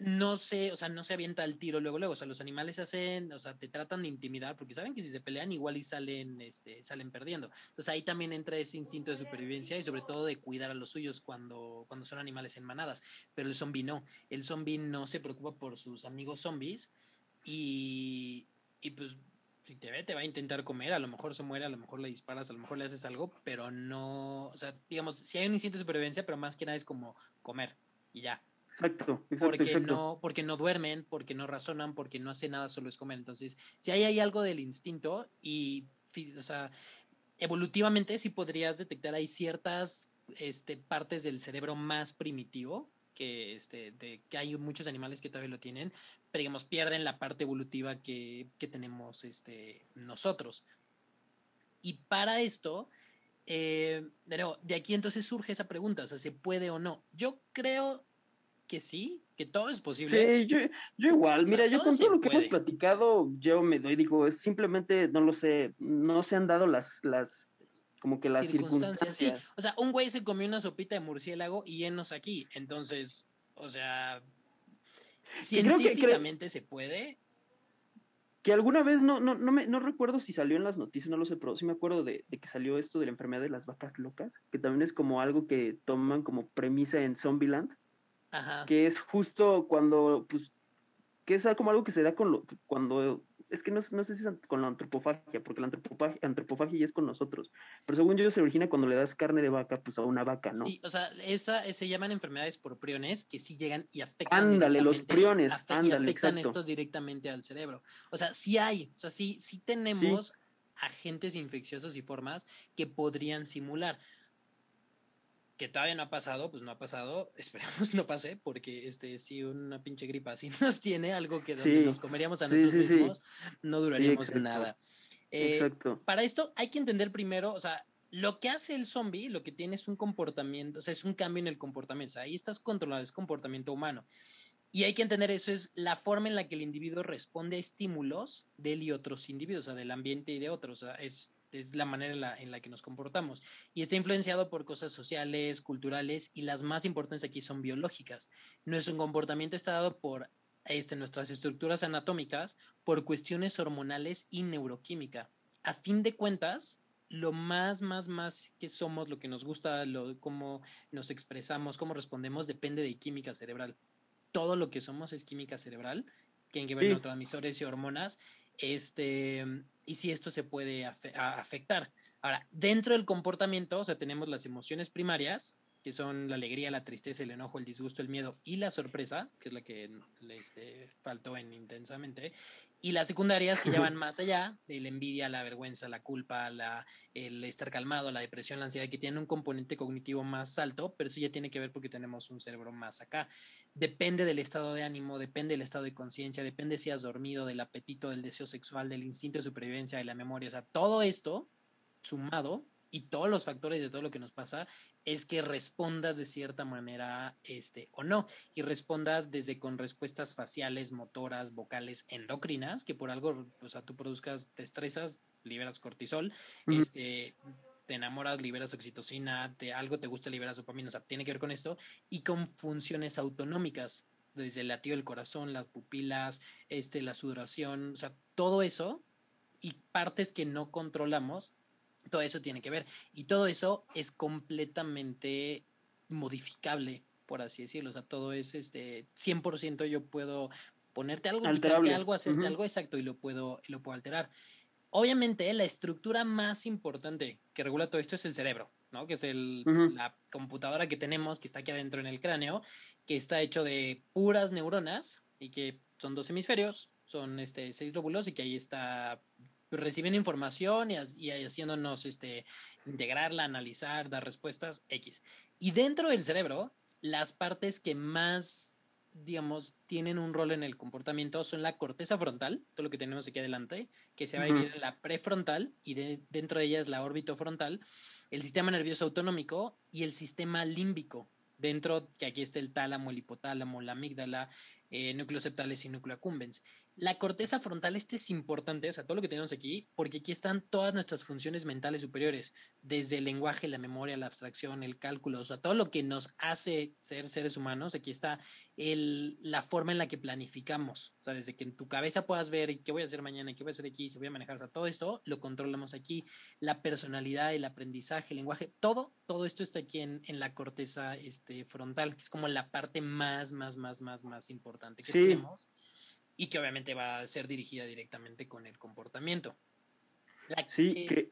no se, o sea, no se avienta al tiro luego, luego. O sea, los animales hacen, o sea, te tratan de intimidar porque saben que si se pelean igual y salen, este, salen perdiendo. Entonces ahí también entra ese instinto de supervivencia y sobre todo de cuidar a los suyos cuando, cuando son animales en manadas. Pero el zombie no. El zombie no se preocupa por sus amigos zombies y, y pues si te ve, te va a intentar comer, a lo mejor se muere, a lo mejor le disparas, a lo mejor le haces algo, pero no, o sea, digamos, si hay un instinto de supervivencia, pero más que nada es como comer y ya. Exacto, porque no porque no duermen, porque no razonan, porque no hacen nada, solo es comer. Entonces, si hay, hay algo del instinto y, o sea, evolutivamente sí podrías detectar hay ciertas este, partes del cerebro más primitivo que, este, de, que hay muchos animales que todavía lo tienen, pero digamos, pierden la parte evolutiva que, que tenemos este, nosotros. Y para esto, eh, de, nuevo, de aquí entonces surge esa pregunta, o sea, ¿se puede o no? Yo creo que sí, que todo es posible. Sí, yo, yo igual, mira, yo con todo lo que hemos platicado, yo me doy, digo, es simplemente, no lo sé, no se han dado las, las, como que las circunstancias. Sí, o sea, un güey se comió una sopita de murciélago y llenos aquí, entonces, o sea, científicamente se puede. Que alguna vez, no, no, no, me, no recuerdo si salió en las noticias, no lo sé, pero sí me acuerdo de, de que salió esto de la enfermedad de las vacas locas, que también es como algo que toman como premisa en Zombieland que es justo cuando, pues, que es como algo que se da con lo, cuando, es que no, no sé si es con la antropofagia, porque la antropofagia, antropofagia ya es con nosotros, pero según yo se origina cuando le das carne de vaca, pues a una vaca, ¿no? Sí, o sea, esa, se llaman enfermedades por priones que sí llegan y afectan. Ándale, los priones, ándale, afectan estos directamente al cerebro. O sea, sí hay, o sea, sí, sí tenemos agentes infecciosos y formas que podrían simular que todavía no ha pasado, pues no ha pasado, (laughs) esperamos no pase, porque este, si una pinche gripa así (laughs) nos tiene, algo que donde nos comeríamos a nosotros mismos, no duraríamos nada. Eh, exacto. Para esto hay que entender primero, o sea, lo que hace el zombie, lo que tiene es un comportamiento, o sea, es un cambio en el comportamiento, o sea, ahí estás controlando, es comportamiento humano. Y hay que entender eso, es la forma en la que el individuo responde a estímulos de él y otros individuos, o sea, del ambiente y de otros, o sea, es es la manera en la, que nos comportamos. Y está influenciado por cosas sociales, culturales y las más importantes aquí son biológicas. Nuestro comportamiento está dado por este, nuestras estructuras anatómicas, por cuestiones hormonales y neuroquímica. A fin de cuentas, lo más, más, más que somos, lo que nos gusta, lo, cómo nos expresamos, cómo respondemos, depende de química cerebral. Todo lo que somos es química cerebral, tiene que ver con neurotransmisores y hormonas, este, y si esto se puede afectar. Ahora, dentro del comportamiento, o sea, tenemos las emociones primarias, que son la alegría, la tristeza, el enojo, el disgusto, el miedo y la sorpresa, que es la que este, faltó en intensamente, y las secundarias que ya van más allá de la envidia, la vergüenza, la culpa, la, el estar calmado, la depresión, la ansiedad, que tienen un componente cognitivo más alto, pero eso ya tiene que ver porque tenemos un cerebro más acá. Depende del estado de ánimo, depende del estado de conciencia, depende si has dormido, del apetito, del deseo sexual, del instinto de supervivencia, de la memoria, o sea, todo esto sumado y todos los factores de todo lo que nos pasa es que respondas de cierta manera este o no y respondas desde con respuestas faciales, motoras, vocales, endocrinas, que por algo, o sea, tú produzcas, te estresas, liberas cortisol, este te enamoras, liberas oxitocina, te, algo te gusta, liberas dopamina, o sea, tiene que ver con esto, y con funciones autonómicas, desde el latido del corazón, las pupilas, este, la sudoración, o sea, todo eso y partes que no controlamos, todo eso tiene que ver. Y todo eso es completamente modificable, por así decirlo. O sea, todo es este 100% yo puedo ponerte algo, quitarte algo, hacerte algo exacto y lo puedo, lo puedo alterar. Obviamente, la estructura más importante que regula todo esto es el cerebro, ¿no? Que es el, la computadora que tenemos, que está aquí adentro en el cráneo, que está hecho de puras neuronas y que son dos hemisferios, son este, seis lóbulos y que ahí está recibiendo información y, y, haciéndonos este, integrarla, analizar, dar respuestas X. Y dentro del cerebro, las partes que más digamos, tienen un rol en el comportamiento son la corteza frontal, todo lo que tenemos aquí adelante, que se va a dividir en la prefrontal y dentro de ella es la órbita frontal, el sistema nervioso autonómico y el sistema límbico. Dentro, que aquí está el tálamo, el hipotálamo, la amígdala, eh, núcleos septales y núcleo accumbens. La corteza frontal, este es importante, o sea, todo lo que tenemos aquí, porque aquí están todas nuestras funciones mentales superiores, desde el lenguaje, la memoria, la abstracción, el cálculo, o sea, todo lo que nos hace ser seres humanos, aquí está el, la forma en la que planificamos, o sea, desde que en tu cabeza puedas ver qué voy a hacer mañana, qué voy a hacer aquí, si voy a manejar, o sea, todo esto lo controlamos aquí, la personalidad, el aprendizaje, el lenguaje, todo, todo esto está aquí en, en la corteza este, frontal, que es como la parte más, más, más, más, más importante que tenemos y que obviamente va a ser dirigida directamente con el comportamiento. sí, que,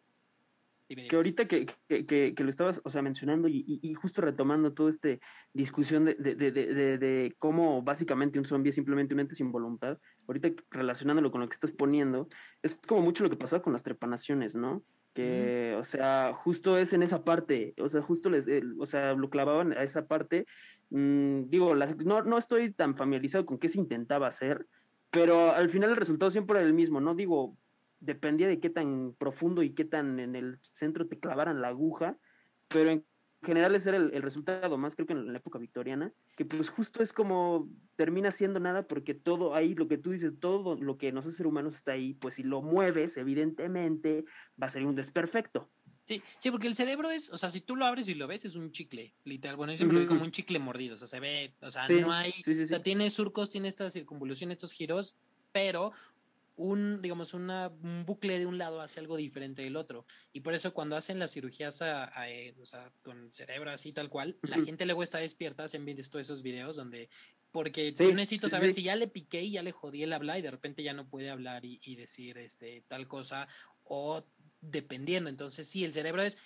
que ahorita que, que, que, lo estabas o sea, mencionando y, y, justo retomando toda esta discusión de, de, de, de, cómo básicamente un zombie es simplemente un ente sin voluntad, ahorita relacionándolo con lo que estás poniendo, es como mucho lo que pasaba con las trepanaciones, ¿no? que, o sea, justo es en esa parte, o sea, justo les, o sea, lo clavaban a esa parte. Mm, digo, no, no estoy tan familiarizado con qué se intentaba hacer, pero al final el resultado siempre era el mismo, ¿no? Digo, dependía de qué tan profundo y qué tan en el centro te clavaran la aguja, pero en general ese era el, resultado, más creo que en la época victoriana, que pues justo es como termina siendo nada porque todo ahí, lo que tú dices, todo lo que nos hace ser humanos está ahí, pues si lo mueves, evidentemente va a ser un desperfecto. Sí, sí, porque el cerebro es, o sea, si tú lo abres y lo ves, es un chicle, literal. Bueno, yo siempre lo vi como un chicle mordido, o sea, se ve, o sea, no hay, o sea, tiene surcos, tiene esta circunvolución, estos giros, pero un, digamos, una, un bucle de un lado hace algo diferente del otro. Y por eso cuando hacen las cirugías a, eh, o sea, con cerebro así tal cual, la gente luego está despierta, visto todos esos videos donde, porque yo necesito saber si ya le piqué y ya le jodí el habla y de repente ya no puede hablar y, y decir este tal cosa, o dependiendo. Entonces, sí, el cerebro es,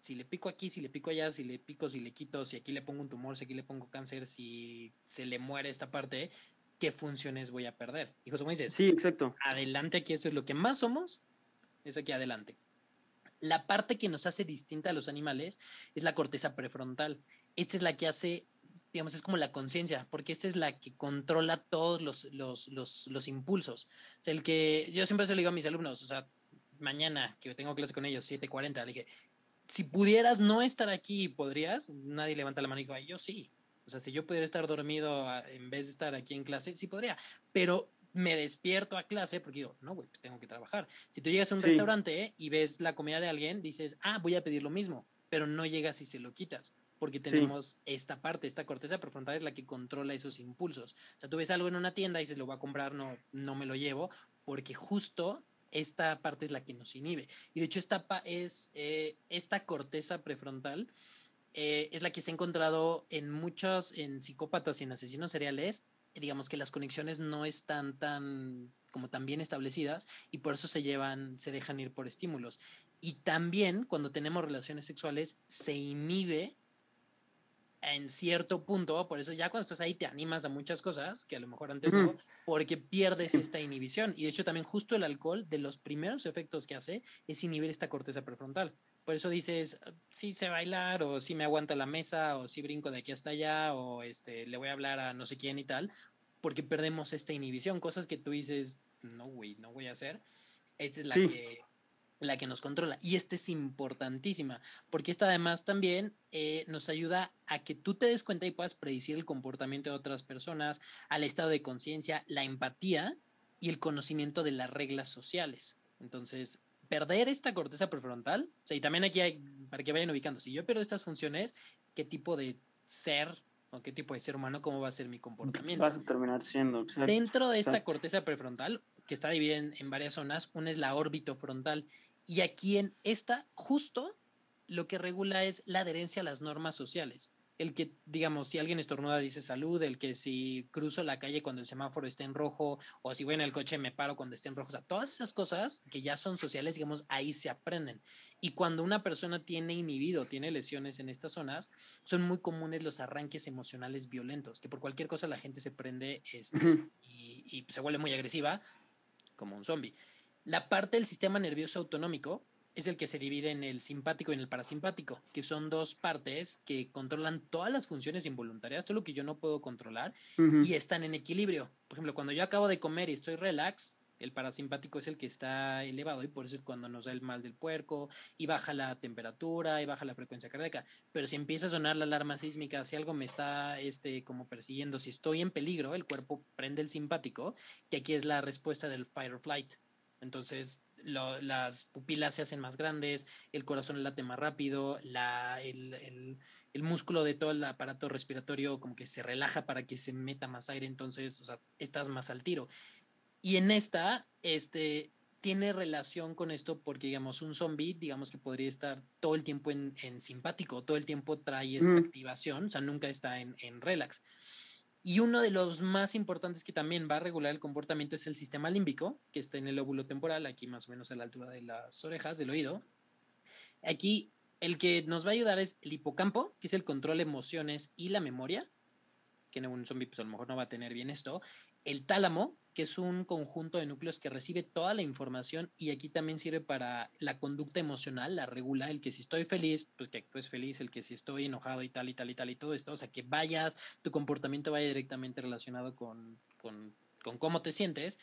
si le pico aquí, si le pico allá, si le pico, si le quito, si aquí le pongo un tumor, si aquí le pongo cáncer, si se le muere esta parte, ¿qué funciones voy a perder? Y José dices, sí, exacto. Adelante aquí, esto es lo que más somos, es aquí adelante. La parte que nos hace distinta a los animales es la corteza prefrontal. Esta es la que hace, digamos, es como la conciencia, porque esta es la que controla todos los, los, los, los impulsos. O sea, el que yo siempre se lo digo a mis alumnos, o sea, mañana que tengo clase con ellos, 7.40, le dije, si pudieras no estar aquí, ¿podrías? Nadie levanta la mano y dijo, Ay, yo sí. O sea, si yo pudiera estar dormido ah, en vez de estar aquí en clase, sí podría. Pero me despierto a clase porque digo, no, güey, pues tengo que trabajar. Si tú llegas a un restaurante y ves la comida de alguien, dices, ah, voy a pedir lo mismo, pero no llegas y se lo quitas, porque tenemos esta parte, esta corteza prefrontal es la que controla esos impulsos. O sea, tú ves algo en una tienda y dices, lo voy a comprar, no, no me lo llevo, porque justo esta parte es la que nos inhibe. Y de hecho esta, es, eh, esta corteza prefrontal eh, es la que se ha encontrado en muchos, en psicópatas y en asesinos seriales, digamos que las conexiones no están tan como tan bien establecidas y por eso se llevan, se dejan ir por estímulos. Y también cuando tenemos relaciones sexuales se inhibe en cierto punto, por eso ya cuando estás ahí te animas a muchas cosas que a lo mejor antes no, porque pierdes esta inhibición. Y de hecho también justo el alcohol, de los primeros efectos que hace, es inhibir esta corteza prefrontal. Por eso dices, sí sé bailar, o sí me aguanta la mesa, o sí brinco de aquí hasta allá, o este, le voy a hablar a no sé quién y tal, porque perdemos esta inhibición, cosas que tú dices, no, güey, no voy a hacer. Esta es la que la que nos controla. Y esta es importantísima, porque esta además también eh, nos ayuda a que tú te des cuenta y puedas predecir el comportamiento de otras personas, al estado de conciencia, la empatía y el conocimiento de las reglas sociales. Entonces, perder esta corteza prefrontal, o sea, y también aquí hay, para que vayan ubicando, si yo pierdo estas funciones, ¿qué tipo de ser o qué tipo de ser humano, cómo va a ser mi comportamiento? Vas a terminar siendo. Dentro de esta corteza prefrontal, que está dividida en, varias zonas. Una es la órbito frontal. Y aquí en esta, justo lo que regula es la adherencia a las normas sociales el que, digamos, si alguien estornuda dice salud, el que si cruzo la calle cuando el semáforo está en rojo, o si voy en el coche me paro cuando esté en rojo, o sea, todas esas cosas que ya son sociales, digamos, ahí se aprenden. Y cuando una persona tiene inhibido, tiene lesiones en estas zonas, son muy comunes los arranques emocionales violentos, que por cualquier cosa la gente se prende este, y, y se vuelve muy agresiva, como un zombie. La parte del sistema nervioso autonómico, es el que se divide en el simpático y en el parasimpático, que son dos partes que controlan todas las funciones involuntarias, todo lo que yo no puedo controlar, y están en equilibrio. Por ejemplo, cuando yo acabo de comer y estoy relax, el parasimpático es el que está elevado y por eso es cuando nos da el mal del puerco y baja la temperatura y baja la frecuencia cardíaca. Pero si empieza a sonar la alarma sísmica, si algo me está este, como persiguiendo, si estoy en peligro, el cuerpo prende el simpático, que aquí es la respuesta del fight or flight. Entonces, las pupilas se hacen más grandes, el corazón late más rápido, la, el, músculo de todo el aparato respiratorio como que se relaja para que se meta más aire, entonces, o sea, estás más al tiro. Y en esta, este, tiene relación con esto porque, digamos, un zombie, digamos que podría estar todo el tiempo en, simpático, todo el tiempo trae esta mm. activación, o sea, nunca está en, en relax. Y uno de los más importantes que también va a regular el comportamiento es el sistema límbico, que está en el óvulo temporal, aquí más o menos a la altura de las orejas, del oído. Aquí el que nos va a ayudar es el hipocampo, que es el control de emociones y la memoria, que en un zombie pues a lo mejor no va a tener bien esto. El tálamo, que es un conjunto de núcleos que recibe toda la información y aquí también sirve para la conducta emocional, la regula, el que si estoy feliz, pues que actúes feliz, el que si estoy enojado y tal y tal y tal y todo esto, o sea, que vayas, tu comportamiento vaya directamente relacionado con, con, con cómo te sientes.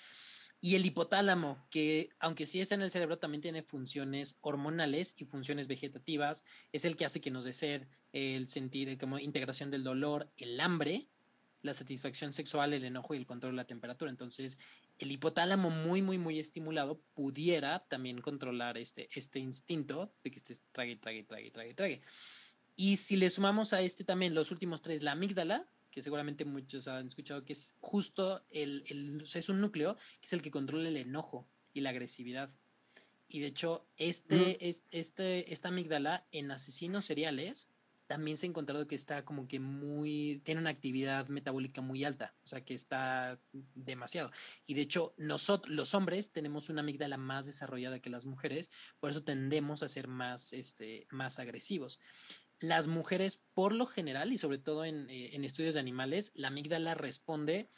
Y el hipotálamo, que aunque sí está en el cerebro, también tiene funciones hormonales y funciones vegetativas, es el que hace que nos desee el sentir como integración del dolor, el hambre, la satisfacción sexual, el enojo y el control de la temperatura. Entonces, el hipotálamo muy, muy, muy estimulado pudiera también controlar este, este instinto de que estés trague, trague, trague, trague, trague. Y si le sumamos a este también los últimos tres, la amígdala, que seguramente muchos han escuchado que es justo el, el es un núcleo que es el que controla el enojo y la agresividad. Y de hecho, este, es, este, esta amígdala en asesinos seriales también se ha encontrado que está como que muy, tiene una actividad metabólica muy alta, o sea que está demasiado. Y de hecho, nosotros, los hombres, tenemos una amígdala más desarrollada que las mujeres, por eso tendemos a ser más, este, más agresivos. Las mujeres, por lo general, y sobre todo en, eh, en estudios de animales, la amígdala responde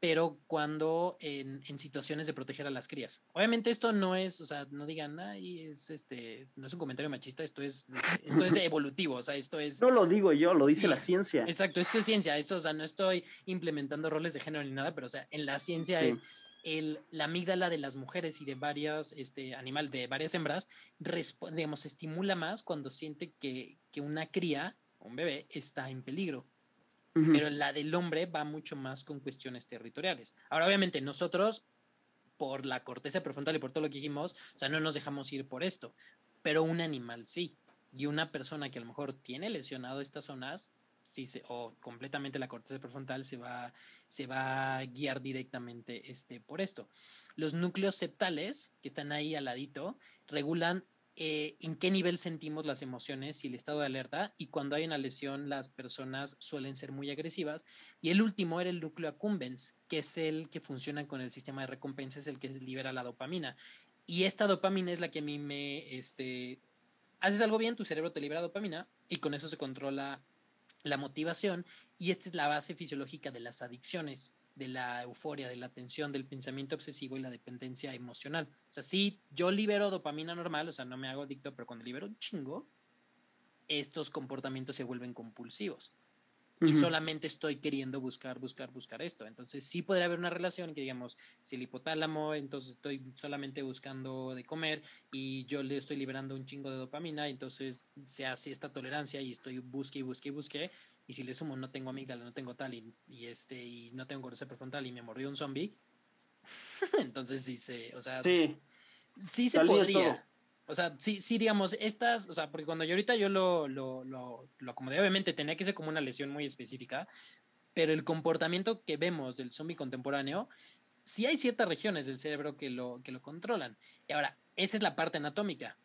pero cuando en, en, situaciones de proteger a las crías. Obviamente esto no es, o sea, no digan, ay, es este, no es un comentario machista, esto es, esto es evolutivo, o sea, esto es... (laughs) No lo digo yo, lo dice la ciencia. Exacto, esto es ciencia, esto, o sea, no estoy implementando roles de género ni nada, pero, o sea, en la ciencia es el, la amígdala de las mujeres y de varios este, animal, de varias hembras, digamos, estimula más cuando siente que, que una cría, un bebé, está en peligro pero la del hombre va mucho más con cuestiones territoriales. Ahora, obviamente, nosotros, por la corteza prefrontal y por todo lo que dijimos, o sea, no nos dejamos ir por esto, pero un animal sí. Y una persona que a lo mejor tiene lesionado estas zonas, se, o completamente la corteza prefrontal se va, se va a guiar directamente este, por esto. Los núcleos septales, que están ahí al ladito, regulan eh, en qué nivel sentimos las emociones y el estado de alerta y cuando hay una lesión las personas suelen ser muy agresivas. Y el último era el núcleo accumbens que es el que funciona con el sistema de recompensas el que libera la dopamina. Y esta dopamina es la que a mí me este haces algo bien tu cerebro te libera dopamina y con eso se controla la motivación y esta es la base fisiológica de las adicciones de la euforia, de la tensión, del pensamiento obsesivo y la dependencia emocional. O sea, si yo libero dopamina normal, o sea, no me hago adicto, pero cuando libero un chingo, estos comportamientos se vuelven compulsivos y solamente estoy queriendo buscar, buscar, buscar esto. Entonces sí podría haber una relación que digamos, si el hipotálamo, entonces estoy solamente buscando de comer y yo le estoy liberando un chingo de dopamina, entonces se hace esta tolerancia y estoy busque y busque y busque. Y si le sumo no tengo amígdala, no tengo tal y, este y no tengo corteza prefrontal y me mordió un zombie, (laughs) entonces sí se, o sea, sí, sí se podría. O sea, sí, sí, digamos, estas, o sea, porque cuando yo ahorita yo lo, lo, lo, lo acomodé, obviamente tenía que ser como una lesión muy específica, pero el comportamiento que vemos del zombie contemporáneo sí hay ciertas regiones del cerebro que lo, que lo controlan. Y ahora, esa es la parte anatómica.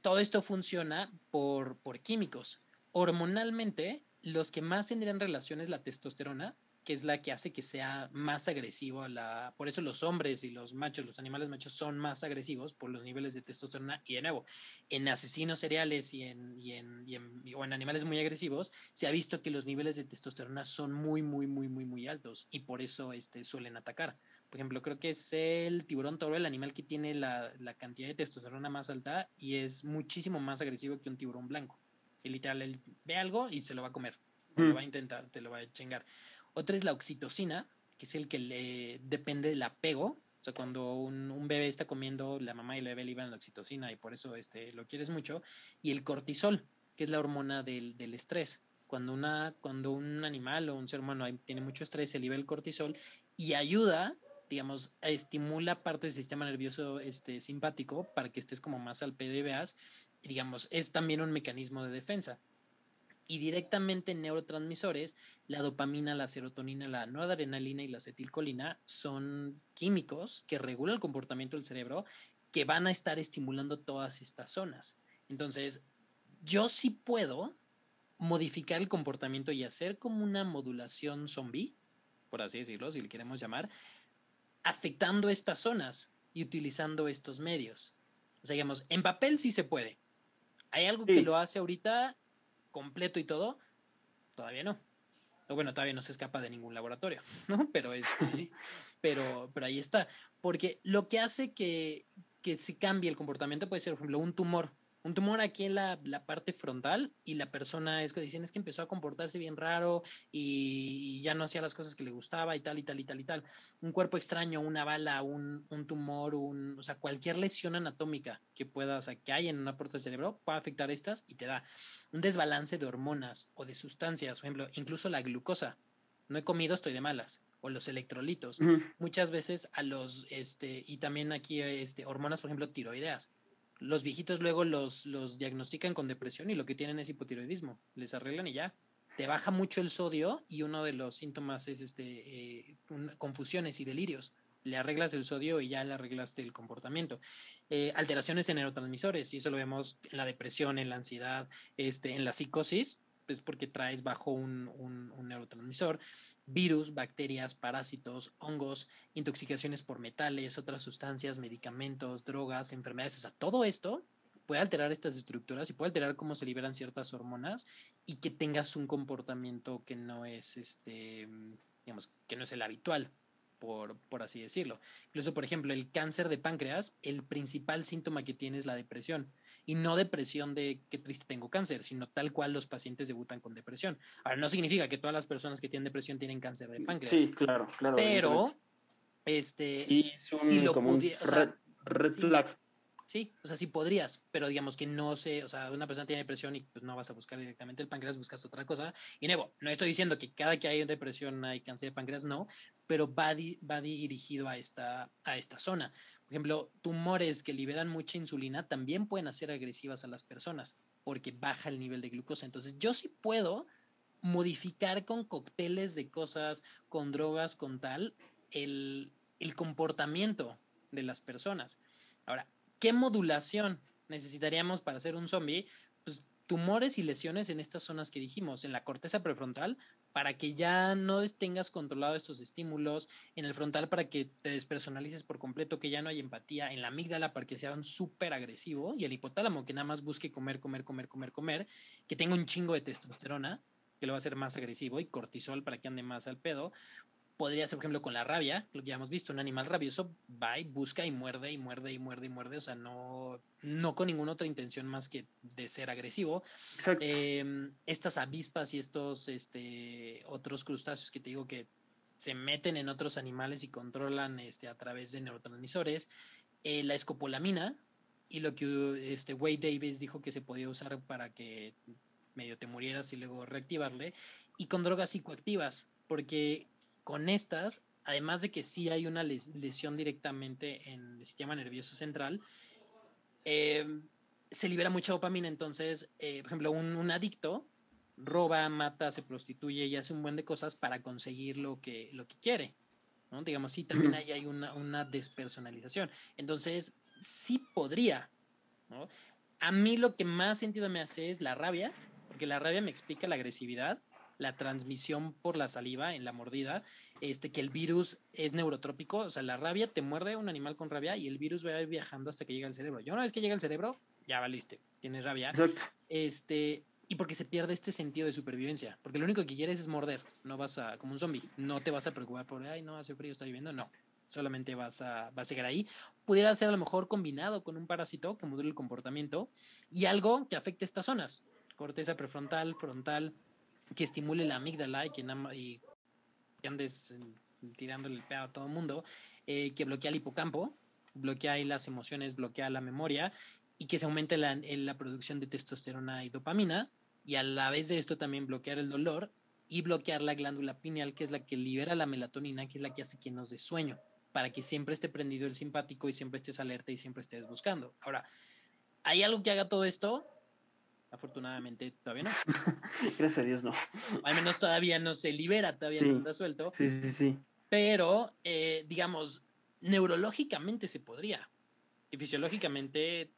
Todo esto funciona por, por químicos. Hormonalmente, los que más tendrían relaciones la testosterona que es la que hace que sea más agresivo. La, por eso los hombres y los machos, los animales machos son más agresivos por los niveles de testosterona. Y de nuevo, en asesinos seriales y en, y en, y en, o en animales muy agresivos, se ha visto que los niveles de testosterona son muy, muy, muy, muy, muy altos y por eso este, suelen atacar. Por ejemplo, creo que es el tiburón toro el animal que tiene la, la cantidad de testosterona más alta y es muchísimo más agresivo que un tiburón blanco. Y literal, él ve algo y se lo va a comer. Lo va a intentar, te lo va a chingar. Otra es la oxitocina, que es el que le depende del apego. O sea, cuando un, bebé está comiendo, la mamá y el bebé liberan la oxitocina y por eso este, lo quieres mucho. Y el cortisol, que es la hormona del, del estrés. Cuando, una, cuando un animal o un ser humano tiene mucho estrés, se libera el cortisol y ayuda, digamos, estimula parte del sistema nervioso este, simpático para que estés como más al pedo y veas. Digamos, es también un mecanismo de defensa y directamente en neurotransmisores, la dopamina, la serotonina, la noradrenalina y la acetilcolina son químicos que regulan el comportamiento del cerebro que van a estar estimulando todas estas zonas. Entonces, yo sí puedo modificar el comportamiento y hacer como una modulación zombie, por así decirlo, si le queremos llamar, afectando estas zonas y utilizando estos medios. O sea, digamos, en papel sí se puede. Hay algo que lo hace ahorita completo y todo, todavía no. O bueno, todavía no se escapa de ningún laboratorio, (laughs) ¿no? Pero este, (laughs) pero, pero ahí está. Porque lo que hace que, que se cambie el comportamiento puede ser, por ejemplo, un tumor un tumor aquí en la, parte frontal y la persona es que dicen es que empezó a comportarse bien raro y, ya no hacía las cosas que le gustaba y tal y tal y tal y tal. Un cuerpo extraño, una bala, un, un tumor, un, o sea, cualquier lesión anatómica que pueda, o sea, que hay en una puerta del cerebro puede afectar estas y te da un desbalance de hormonas o de sustancias, por ejemplo, incluso la glucosa. No he comido, estoy de malas o los electrolitos. Muchas veces a los, este, y también aquí, este, hormonas, por ejemplo, tiroideas los viejitos luego los, los diagnostican con depresión y lo que tienen es hipotiroidismo. Les arreglan y ya. Te baja mucho el sodio y uno de los síntomas es este eh, confusiones y delirios. Le arreglas el sodio y ya le arreglaste el comportamiento. Eh, alteraciones en neurotransmisores, y eso lo vemos en la depresión, en la ansiedad, este, en la psicosis, es porque traes bajo un, un, neurotransmisor, virus, bacterias, parásitos, hongos, intoxicaciones por metales, otras sustancias, medicamentos, drogas, enfermedades, o sea, todo esto puede alterar estas estructuras y puede alterar cómo se liberan ciertas hormonas y que tengas un comportamiento que no es este digamos que no es el habitual por, por así decirlo. Incluso, por ejemplo, el cáncer de páncreas, el principal síntoma que tiene es la depresión. Y no depresión de qué triste tengo cáncer, sino tal cual los pacientes debutan con depresión. Ahora, no significa que todas las personas que tienen depresión tienen cáncer de páncreas. Sí, claro, claro. Pero, este, si lo pudiera. Sí, o sea, sí podrías, pero digamos que no sé, o sea, una persona tiene depresión y pues no vas a buscar directamente el páncreas, buscas otra cosa. Y nuevo, no estoy diciendo que cada que hay depresión hay cáncer de páncreas, no, pero va, dirigido a esta, zona. Por ejemplo, tumores que liberan mucha insulina también pueden hacer agresivas a las personas porque baja el nivel de glucosa. Entonces, yo sí puedo modificar con cócteles de cosas, con drogas, con tal, el, el comportamiento de las personas. Ahora, ¿Qué modulación necesitaríamos para hacer un zombie? Tumores y lesiones en estas zonas que dijimos, en la corteza prefrontal, para que ya no tengas controlado estos estímulos, en el frontal para que te despersonalices por completo, que ya no hay empatía, en la amígdala para que sea un súper agresivo, y el hipotálamo que nada más busque comer, comer, comer, comer, comer, que tenga un chingo de testosterona, que lo va a hacer más agresivo, y cortisol para que ande más al pedo, Podría ser, por ejemplo, con la rabia, lo que ya hemos visto, un animal rabioso va y busca y muerde y muerde y muerde y muerde, o sea, no, no con ninguna otra intención más que de ser agresivo. Em, estas avispas y estos este, otros crustáceos que te digo que se meten en otros animales y controlan este, a través de neurotransmisores. Eh, la escopolamina y lo que este, Wade Davis dijo que se podía usar para que medio te murieras y luego reactivarle. Y con drogas psicoactivas, porque con estas, además de que sí hay una lesión directamente en el sistema nervioso central, eh, se libera mucha dopamina. Entonces, eh, por ejemplo, un, adicto roba, mata, se prostituye y hace un buen de cosas para conseguir lo que, lo que quiere. ¿no? Digamos, sí, (clears throat) también ahí hay una, una despersonalización. Entonces, sí podría, ¿no? A mí lo que más sentido me hace es la rabia, porque la rabia me explica la agresividad, la transmisión por la saliva en la mordida, este que el virus es neurotrópico, o sea, la rabia te muerde un animal con rabia y el virus va a ir viajando hasta que llega al cerebro. Y una vez que llega al cerebro, ya valiste, tienes rabia. Exacto. Este, y porque se pierde este sentido de supervivencia, porque lo único que quieres es morder, no vas a, como un zombie, no te vas a preocupar por, ay, no, hace frío, está lloviendo, no, solamente vas a, vas a llegar ahí. Pudiera ser a lo mejor combinado con un parásito que module el comportamiento y algo que afecte estas zonas, corteza prefrontal, frontal, que estimule la amígdala y que, y que andes tirándole el pedo a todo el mundo, eh, que bloquea el hipocampo, bloquea las emociones, bloquea la memoria y que se aumente la, la producción de testosterona y dopamina y a la vez de esto también bloquear el dolor y bloquear la glándula pineal, que es la que libera la melatonina, que es la que hace que nos dé sueño, para que siempre esté prendido el simpático y siempre estés alerta y siempre estés buscando. Ahora, ¿hay algo que haga todo esto? Afortunadamente todavía no. (laughs) Gracias a Dios no. Al menos todavía no se libera, todavía no anda suelto. Sí, sí, sí. Pero, eh, digamos, neurológicamente se podría. Y fisiológicamente,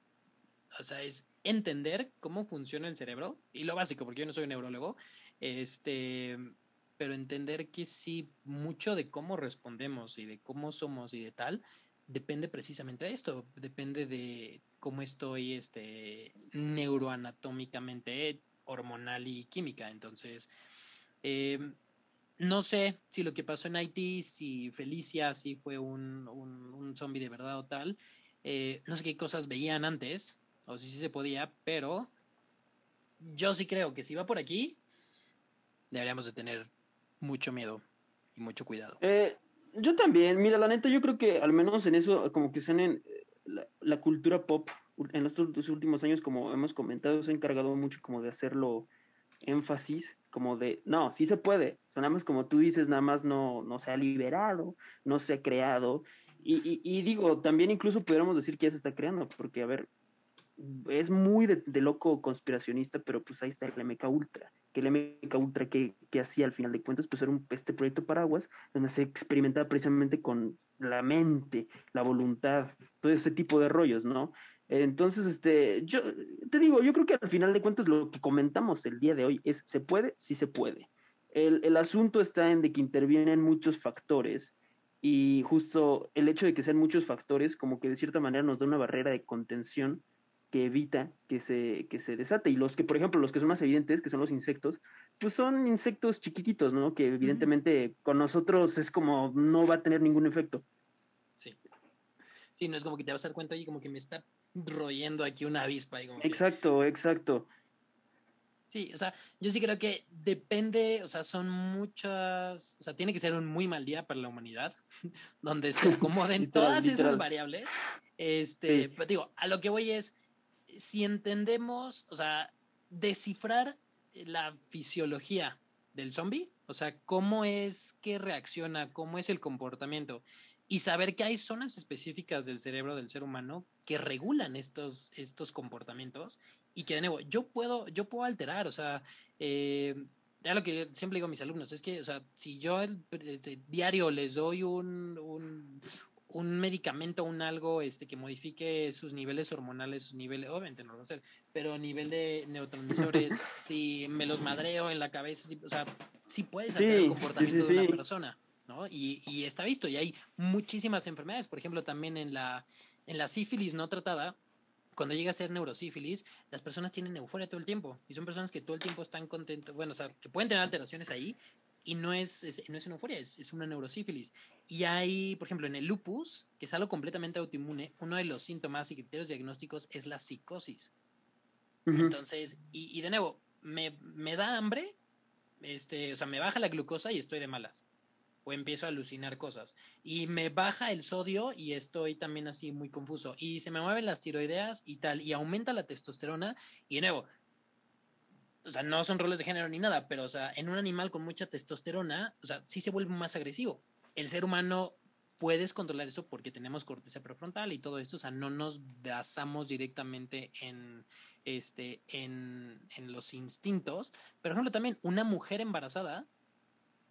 o sea, es entender cómo funciona el cerebro, y lo básico, porque yo no soy neurólogo, este, pero entender que sí, mucho de cómo respondemos y de cómo somos y de tal, depende precisamente de esto, depende de cómo estoy este, neuroanatómicamente, hormonal y química. Entonces, eh, no sé si lo que pasó en Haití, si Felicia sí fue un, un, zombie de verdad o tal. Eh, no sé qué cosas veían antes, o si sí se podía, pero yo sí creo que si va por aquí, deberíamos de tener mucho miedo y mucho cuidado. Eh, yo también, mira, la neta, yo creo que al menos en eso, como que sean en la, cultura pop, en estos últimos años, como hemos comentado, se ha encargado mucho como de hacerlo énfasis, como de, no, sí se puede, sonamos como tú dices, nada más no, no se ha liberado, no se ha creado, y, y, digo, también incluso pudiéramos decir que ya se está creando, porque, a ver, es muy de, loco conspiracionista, pero pues ahí está el MK Ultra, que el MK Ultra que, que hacía al final de cuentas, pues era un, este proyecto paraguas, donde se experimentaba precisamente con la mente, la voluntad, todo ese tipo de rollos, ¿no? Entonces, este, yo te digo, yo creo que al final de cuentas lo que comentamos el día de hoy es, ¿se puede? Sí se puede. El, el asunto está en de que intervienen muchos factores y justo el hecho de que sean muchos factores como que de cierta manera nos da una barrera de contención que evita que se, que se desate. Y los que, por ejemplo, los que son más evidentes, que son los insectos, pues son insectos chiquititos, ¿no? Que evidentemente con nosotros es como no va a tener ningún efecto. Sí. Sí, no es como que te vas a dar cuenta y como que me está royendo aquí una avispa. exacto, exacto. Sí, o sea, yo sí creo que depende, o sea, son muchas, o sea, tiene que ser un muy mal día para la humanidad, (laughs) donde se acomoden (laughs) todas esas variables. Este, pero digo, a lo que voy es, si entendemos, o sea, descifrar la fisiología del zombie, o sea, cómo es que reacciona, cómo es el comportamiento, y saber que hay zonas específicas del cerebro del ser humano que regulan estos, estos comportamientos y que de nuevo yo puedo, yo puedo alterar, o sea, eh, ya lo que siempre digo a mis alumnos es que, o sea, si yo el, diario les doy un medicamento, un algo este, que modifique sus niveles hormonales, sus niveles, obviamente no lo va a hacer, pero a nivel de neurotransmisores, (laughs) si me los madreo en la cabeza, o sea, sí puedes hacer el comportamiento de una persona, ¿no? Y, y, está visto, y hay muchísimas enfermedades, por ejemplo, también en la, en la sífilis no tratada, cuando llega a ser neurosífilis, las personas tienen euforia todo el tiempo y son personas que todo el tiempo están contentos, bueno, o sea, que pueden tener alteraciones ahí, y no es, no es una euforia, es, es, una neurosífilis. Y hay, por ejemplo, en el lupus, que es algo completamente autoinmune, uno de los síntomas y criterios diagnósticos es la psicosis. Entonces, y, y, de nuevo, me, me, da hambre, este, o sea, me baja la glucosa y estoy de malas. O empiezo a alucinar cosas. Y me baja el sodio y estoy también así muy confuso. Y se me mueven las tiroideas y tal. Y aumenta la testosterona. Y de nuevo, o sea, no son roles de género ni nada, pero, o sea, en un animal con mucha testosterona, o sea, sí se vuelve más agresivo. El ser humano puedes controlar eso porque tenemos corteza prefrontal y todo esto, o sea, no nos basamos directamente en, este, en, en los instintos. Pero, por ejemplo, también una mujer embarazada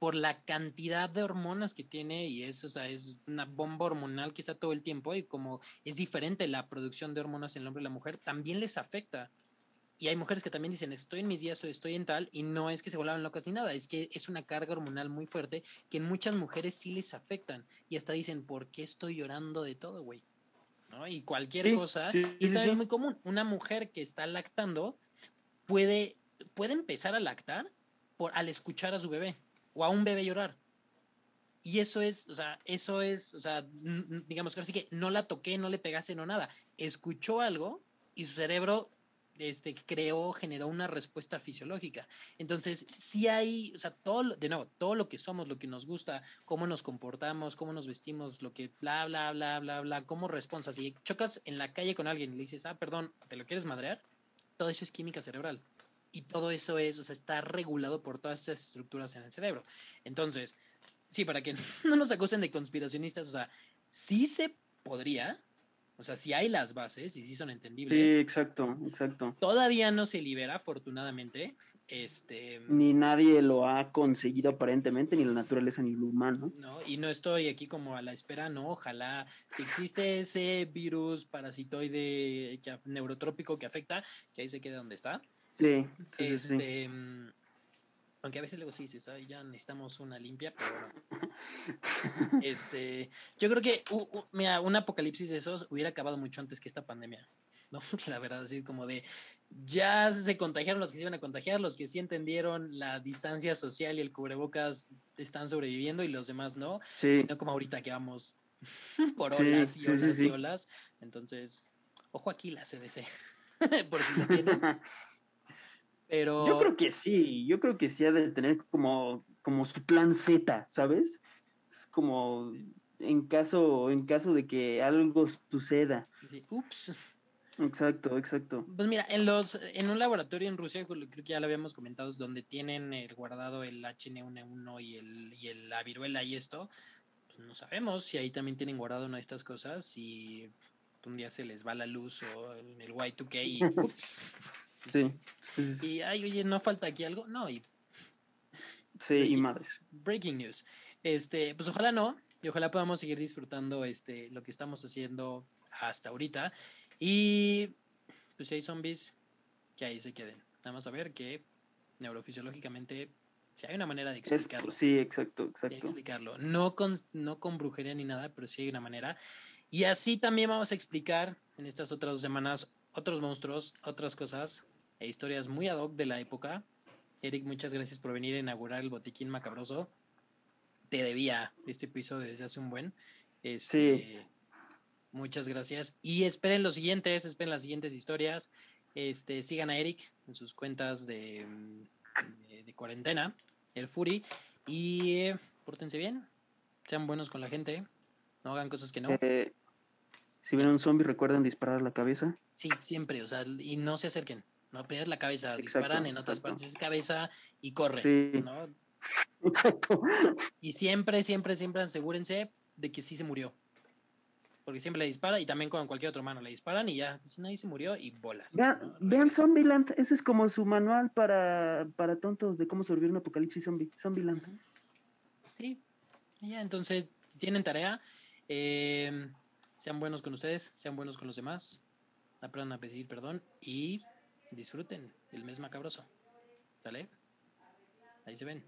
por la cantidad de hormonas que tiene y es, o sea, es una bomba hormonal que está todo el tiempo y como es diferente la producción de hormonas en el hombre y la mujer, también les afecta. Y hay mujeres que también dicen, estoy en mis días o estoy en tal, y no es que se vuelvan locas ni nada, es que es una carga hormonal muy fuerte que en muchas mujeres sí les afectan. Y hasta dicen, ¿por qué estoy llorando de todo, güey? ¿No? Y cualquier cosa. y también es muy común. Una mujer que está lactando puede, puede empezar a lactar por, al escuchar a su bebé o a un bebé llorar. Y eso es, o sea, eso es, o sea, digamos que así que no la toqué, no le pegase, no nada. Escuchó algo y su cerebro este, creó, generó una respuesta fisiológica. Entonces, si hay, o sea, todo, de nuevo, todo lo que somos, lo que nos gusta, cómo nos comportamos, cómo nos vestimos, lo que bla, bla, bla, bla, bla, cómo respondas. Si chocas en la calle con alguien y le dices, ah, perdón, ¿te lo quieres madrear? Todo eso es química cerebral. Y todo eso es, o sea, está regulado por todas estas estructuras en el cerebro. Entonces, sí, para que (laughs) no nos acusen de conspiracionistas, o sea, sí se podría, o sea, si hay las bases y sí son entendibles. Sí, exacto, exacto. Todavía no se libera, afortunadamente. Este. Ni nadie lo ha conseguido aparentemente, ni la naturaleza ni el humano. No, y no estoy aquí como a la espera, no. Ojalá, si existe ese virus parasitoide neurotrópico que afecta, que ahí se quede donde está. Sí, este, mm, Aunque a veces luego sí, sí, ya necesitamos una limpia, pero bueno. (laughs) este, yo creo que mira, un apocalipsis de esos hubiera acabado mucho antes que esta pandemia. ¿no? (laughs) La verdad, así como de ya se contagiaron los que se iban a contagiar, los que sí entendieron la distancia social y el cubrebocas están sobreviviendo y los demás no. Sí. no como ahorita que vamos (laughs) por olas y olas y olas. Entonces, ojo aquí la CDC, por si la tienen. Yo creo que sí, yo creo que sí ha de tener como, como su plan Z, ¿sabes? Es como en caso, en caso de que algo suceda. ups. Exacto, exacto. Pues mira, en los, en un laboratorio en Rusia, creo que ya lo habíamos comentado, donde tienen el guardado el HN1 y el, y el, la viruela y esto, pues no sabemos si ahí también tienen guardado una de estas cosas y un día se les va la luz o en el Y2K y (laughs) ups. Sí, Y, ay, oye, ¿no falta aquí algo? No, y... Sí, y madres. Breaking news. Este, pues ojalá no, y ojalá podamos seguir disfrutando este, lo que estamos haciendo hasta ahorita. Y pues si hay zombies, que ahí se queden. Nada más a ver que neurofisiológicamente si hay una manera de explicarlo. sí, exacto, exacto. explicarlo. No con, no con brujería ni nada, pero sí hay una manera. Y así también vamos a explicar en estas otras dos semanas otros monstruos, otras cosas e historias muy ad hoc de la época. Eric, muchas gracias por venir a inaugurar el botiquín macabroso. Te debía este episodio desde hace un buen. Este, sí. Muchas gracias. Y esperen los siguientes, esperen las siguientes historias. Este, sigan a Eric en sus cuentas de, de, cuarentena, el Fury. Y eh, pórtense bien, sean buenos con la gente, no hagan cosas que no. Eh, si ven un zombie, recuerden disparar la cabeza. Sí, siempre, o sea, y no se acerquen. No, primero es la cabeza, disparan en otras partes, es cabeza y corre. Sí. ¿no? (laughs) Exacto. Y siempre, siempre, siempre asegúrense de que sí se murió. Porque siempre le dispara y también con cualquier otro mano le disparan y ya, si no, ahí se murió y bolas. Vean, vean Zombieland, ese es como su manual para, para tontos de cómo sobrevivir un apocalipsis zombie. Zombieland. Sí, ya, entonces tienen tarea. Eh, sean buenos con ustedes, sean buenos con los demás, aprendan a pedir perdón y disfruten el mes macabroso. ¿Sale? Ahí se ven.